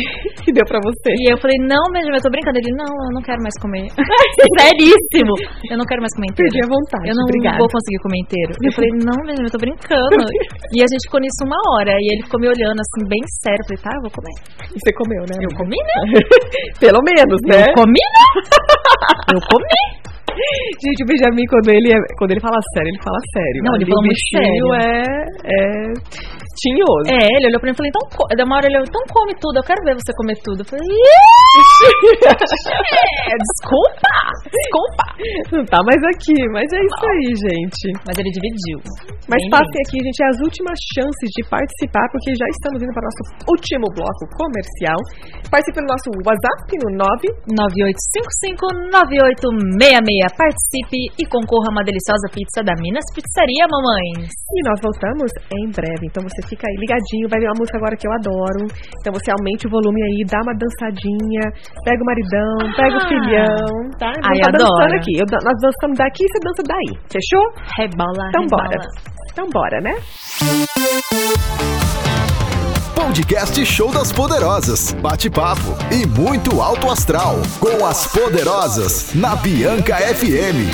que deu pra você? E eu falei, não, Benjamin, eu tô brincando. Ele, não, eu não quero mais comer. Seríssimo. Eu não quero mais comer inteiro. Perdi a vontade. Eu não Obrigada. vou conseguir comer inteiro. Eu falei, não, Benjamin, eu tô brincando. E a gente ficou nisso uma hora. E ele ficou me olhando assim, bem sério. Eu falei, tá, eu vou comer. E você comeu, né? Eu comi, né? Pelo menos, né? Eu comi, né? Eu comi. Gente, o Benjamin, quando ele, é- quando ele fala sério, ele fala sério. Não, ele bichinho sério. é, é tinhoso. É, ele olhou pra mim e falou, então, daí uma hora ele olhou, então come tudo, eu quero ver você comer tudo. Eu falei, é, desculpa, desculpa. Não tá mais aqui, mas é isso aí, gente. Mas ele dividiu. Mas passem aqui, gente, as últimas chances de participar, porque já estamos indo para o nosso último bloco comercial. Participe no nosso WhatsApp no 9855-9866. Participe e concorra a uma deliciosa pizza da Minas Pizzaria, mamães. E nós voltamos em breve. Então você fica aí ligadinho, vai ver uma música agora que eu adoro. Então você aumente o volume aí, dá uma dançadinha, pega o maridão, pega o Ah. filhão, tá? Ai, tá dançando adoro. aqui. Eu nós dançamos daqui, você dança daí. Fechou? Rebola, Então rebola. bora. Então bora, né? Podcast Show das Poderosas. Bate-papo e muito alto astral. Com as Poderosas. Na Bianca FM.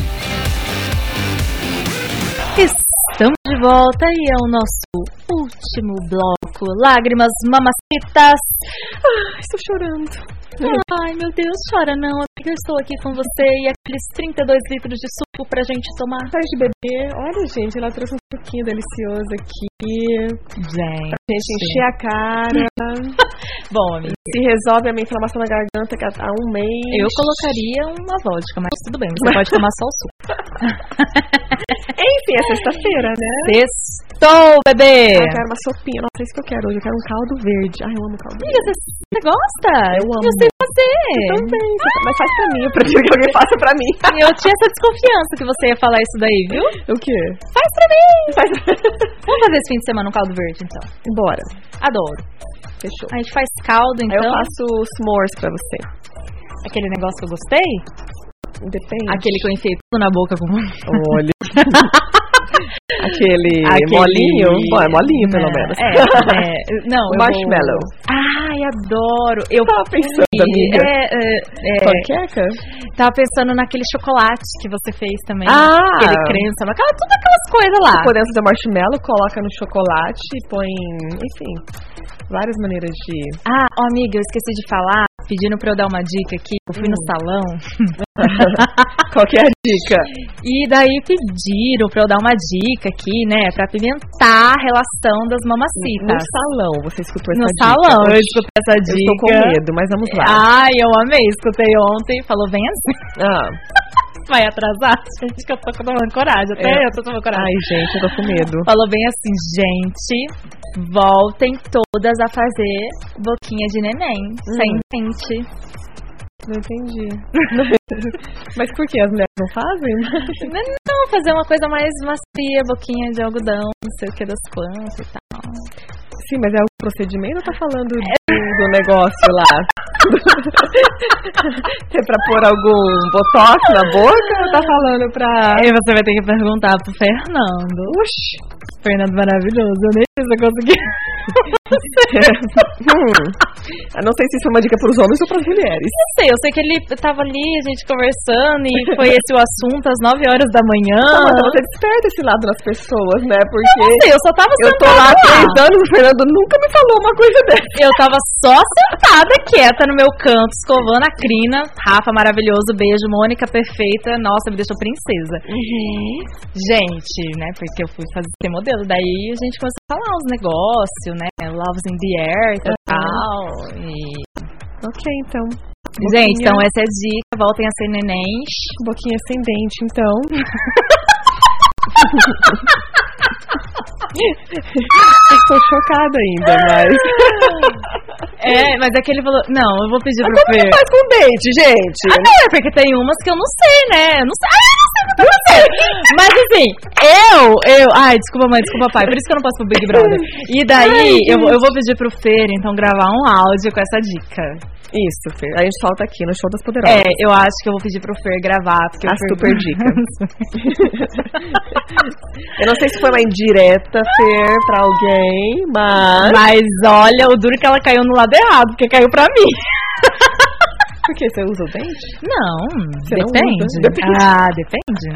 Estamos de volta e é o nosso último bloco. Lágrimas mamacitas. Ai, estou chorando. Ai, meu Deus, chora não. Eu estou aqui com você e aqueles 32 litros de suco pra gente tomar. Vontade de beber. Olha, gente, ela trouxe um suquinho delicioso aqui. Gente. Pra gente encher a cara. Bom, amiga, Se resolve a minha inflamação na garganta que há um mês. eu colocaria uma vodka, mas tudo bem, você pode tomar só o suco. Enfim, é sexta-feira, né? Sextou, bebê! Ai, eu quero uma sopinha. Nossa, é isso que eu quero hoje. Eu quero um caldo verde. Ai, eu amo caldo Amiga, verde. você, você gosta? Eu amo. Sei fazer. Também. Mas faz pra mim. Eu prefiro que alguém faça pra mim. Eu tinha essa desconfiança que você ia falar isso daí, viu? o quê? Faz pra mim! Faz... Vamos fazer esse fim de semana um caldo verde, então. Bora. Adoro. Fechou. A gente faz caldo, Aí então. eu faço s'mores pra você. Aquele negócio que eu gostei? Depende. Aquele que eu enfiei tudo na boca com. Olha. Aquele, Aquele- molinho. Bom, é molinho, pelo É, menos. É, é. Não, marshmallow. Vou... Ai, adoro. Eu Tava pensando, amiga. É, é, é, Panqueca? tava pensando naquele chocolate que você fez também. Ah! Aquele crença, aquela, tudo aquelas coisas lá. Podemos fazer marshmallow, coloca no chocolate e põe, enfim, várias maneiras de. Ah, ó, amiga, eu esqueci de falar, pedindo pra eu dar uma dica aqui. Eu fui no Hum. salão Qual que é a dica? e daí pediram pra eu dar uma dica aqui, né, pra apimentar a relação das No mamacitas. salão, você escutou essa No dica? salão, eu escutei essa Eu dica. estou com medo, mas vamos lá. Ai, eu amei, escutei ontem. Falou, vem assim. Ah, Vai atrasar? Gente, que eu tô tomando coragem. Até É. eu tô tomando coragem. ai, gente, eu tô com medo. Falou bem assim, gente, voltem todas a fazer boquinha de neném, sem dente. Não entendi. mas por que as mulheres não fazem? Não, fazer uma coisa mais macia, boquinha de algodão, não sei o que das plantas e tal. sim, mas é o procedimento ou tá falando do, do negócio lá? é pra pôr algum botox na boca ou tá falando pra. Aí você vai ter que perguntar pro Fernando. Oxi! Fernando maravilhoso, eu nem sei se eu consegui. hum. Eu não sei se isso é uma dica pros homens ou pras mulheres. Não sei, eu sei que ele tava ali, a gente conversando, e foi esse o assunto às 9 horas da manhã. Samanta, você desperta esse lado das pessoas, né? Eu Porque não sei, eu só tava eu tô lá há sentada três anos, o Fernando nunca me falou uma coisa dessa. Eu tava só sentada, quieta no meu canto, escovando a crina. Rafa, maravilhoso, beijo. Mônica, perfeita. Nossa, me deixou princesa. Gente, né, porque eu fui fazer ser modelo. Daí a gente começou a falar uns negócios, né, Loves in the Air e tal. E... Ok, então. Gente, Boquinha- então essa é a dica. Voltem a ser nenéns. Boquinha ascendente, então. Estou chocada ainda, mas. É, mas é que ele falou... Não, eu vou pedir pro Como Fer. que faz com dente, gente? Ah, não, é porque tem umas que eu não sei, né? Eu não sei. Ah, eu não sei o que eu não sei. Mas assim, eu, eu. Ai, desculpa, mãe, desculpa, pai. Por isso que eu não posso pro Big Brother. E daí, eu, vou- eu vou pedir pro Fer, então, gravar um áudio com essa dica. Isso, Fer. A gente solta aqui no Show das É, Poderosas. eu acho que eu vou pedir pro Fer gravar. Porque A Fer- super dica. Eu não sei se foi uma indireta, Fer, pra alguém, mas. Mas olha, o duro que ela caiu no lado errado, porque caiu pra mim. Por que você usa o dente? Não, Você não depende. usa? Depende. Ah, depende?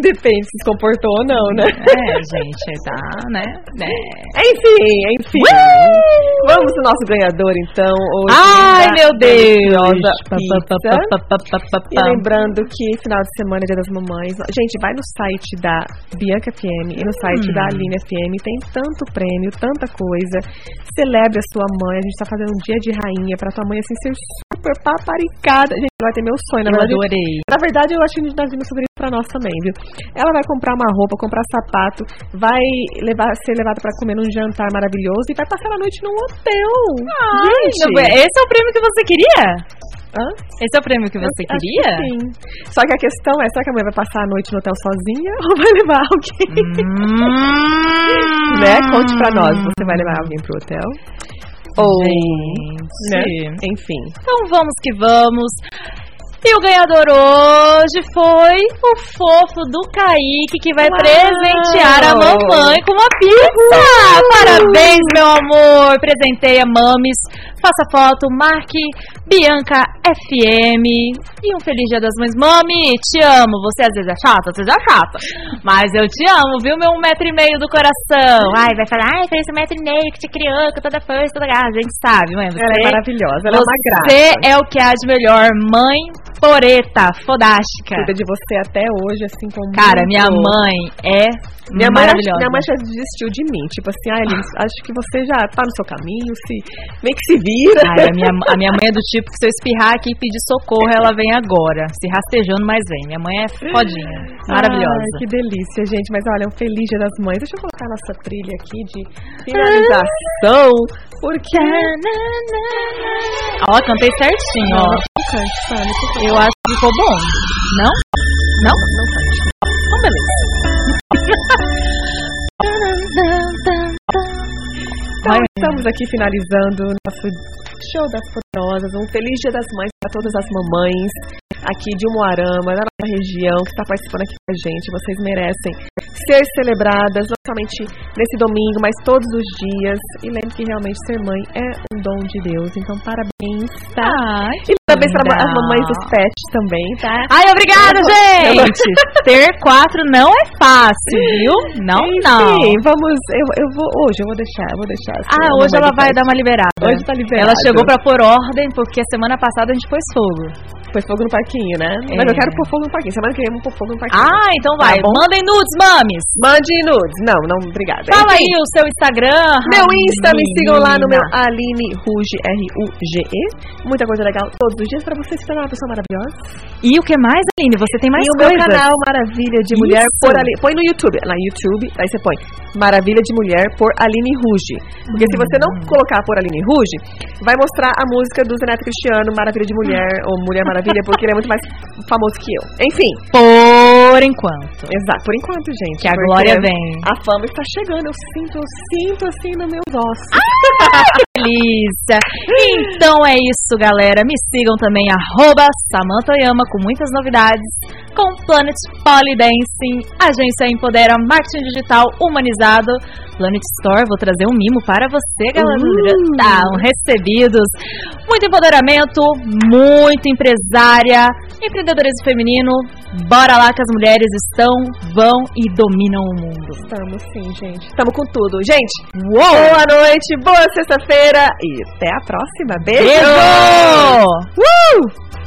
Depende se se comportou ou não, né? É, gente, tá, né? né. Enfim, enfim. Vamos pro nosso ganhador, então. Hoje Ai, meu Deus! E lembrando que final de semana é Dia das Mamães. Gente, vai no site da Bianca FM e no site Hum. da Aline FM. Tem tanto prêmio, tanta coisa. Celebre a sua mãe. A gente tá fazendo um dia de rainha pra tua mãe assim ser super paparicada. Gente, vai ter meu sonho, na Eu verdade. adorei. Na verdade, eu acho que nós vimos sobre isso pra nós também, viu? Ela vai comprar uma roupa, comprar sapato, vai levar, ser levada pra comer num jantar maravilhoso e vai passar a noite num hotel. Ai, Gente! esse é o prêmio que você queria? Hã? Esse é o prêmio que você Eu queria? que sim. Só que a questão é, será que a mulher vai passar a noite no hotel sozinha ou vai levar alguém? Hum. né? Conte pra nós, você vai levar alguém pro hotel? Ou, né? Gente. Enfim. Então vamos que vamos. E o ganhador hoje foi o fofo do Kaique, que vai Uau! presentear a mamãe com uma pizza! Parabéns, meu amor! Presenteia mames. Faça foto, marque Bianca FM. E um feliz dia das mães. Mami, te amo. Você às vezes é chata, você já é chata. Mas eu te amo, viu, meu um metro e meio do coração. Ai, vai falar, ai, fez um metro e meio que te criou, com toda força, toda garra. A gente sabe, mãe. Você Ela é maravilhosa, ela é uma graça. você é o que há de melhor. Mãe poreta, fodástica. Cuida de você até hoje, assim como. Cara, minha mãe é Minha mãe, maravilhosa. minha mãe já desistiu de mim. Tipo assim, ah, Elis, acho que você já tá no seu caminho, se meio que se vira. Ai, a, minha, a minha mãe é do tipo que se eu espirrar aqui e pedir socorro, ela vem agora. Se rastejando, mas vem. Minha mãe é fodinha. Maravilhosa. Ai, que delícia, gente. Mas olha, um feliz dia das mães. Deixa eu colocar a nossa trilha aqui de finalização. Porque. Ó, cantei certinho, ó. Cante, favor. Eu acho que ficou bom. Não? Não? Então, beleza. Então, estamos aqui finalizando o nosso show das poderosas. Um feliz dia das mães para todas as mamães aqui de Umuarama, da nossa região, que está participando aqui com a gente. Vocês merecem ser celebradas, não somente nesse domingo, mas todos os dias. E lembre que realmente ser mãe é um dom de Deus. Então, parabéns, tá? Ai, parabéns para as mamães dos pets também, tá? Ai, obrigada, Eu vou- gente! Ter quatro não é fácil, viu? Não, não. Sim, vamos. Eu, eu vou. Hoje eu vou deixar, eu vou deixar. assim, Ah, a hoje ela vai dar uma liberada. Hoje tá liberada. Ela chegou pra pôr ordem, porque semana passada a gente pôs fogo. Pôs fogo no parquinho, né? É. Mas eu quero pôr fogo no parquinho. Semana que vem eu vou pôr fogo no parquinho. Ah, então Tá vai. bom. Mandem nudes, mames. Mande nudes. Não, não, obrigada. Fala Enfim, aí o seu Instagram. Meu Insta, me sigam lá no meu. Aline Ruge, R-U-G-E. Muita coisa legal todos os dias pra você se tornar uma pessoa maravilhosa. E o que mais, Aline? Você tem mais e o meu coisas. canal Maravilha de Mulher Isso. por Aline. Põe no YouTube. Na YouTube, aí você põe Maravilha de Mulher por Aline Ruge. Porque se você não Hum. colocar por Aline Ruge, vai mostrar a música do Zeneto Cristiano, Maravilha de Mulher, ou Mulher Maravilha, porque ele é muito mais famoso que eu. Enfim. Por Por enquanto. Exato, por enquanto, gente. Que a glória vem. A fama está chegando, eu sinto, eu sinto assim nos meus ossos. delícia! Então é isso, galera. Me sigam também, arroba Samantha Oyama, com muitas novidades, com Planet Polydancing, Agência Empodera, Marketing Digital Humanizado, Planet Store, vou trazer um mimo para você, galera. Uh! Tá, um recebidos. Muito empoderamento, muito empresária, empreendedorismo feminino. Bora lá que as mulheres estão, vão e dominam o mundo. Estamos sim, gente. Estamos com tudo. Gente, Uou! boa noite, boa sexta-feira e até a próxima. Beijo! Beijo! Uh!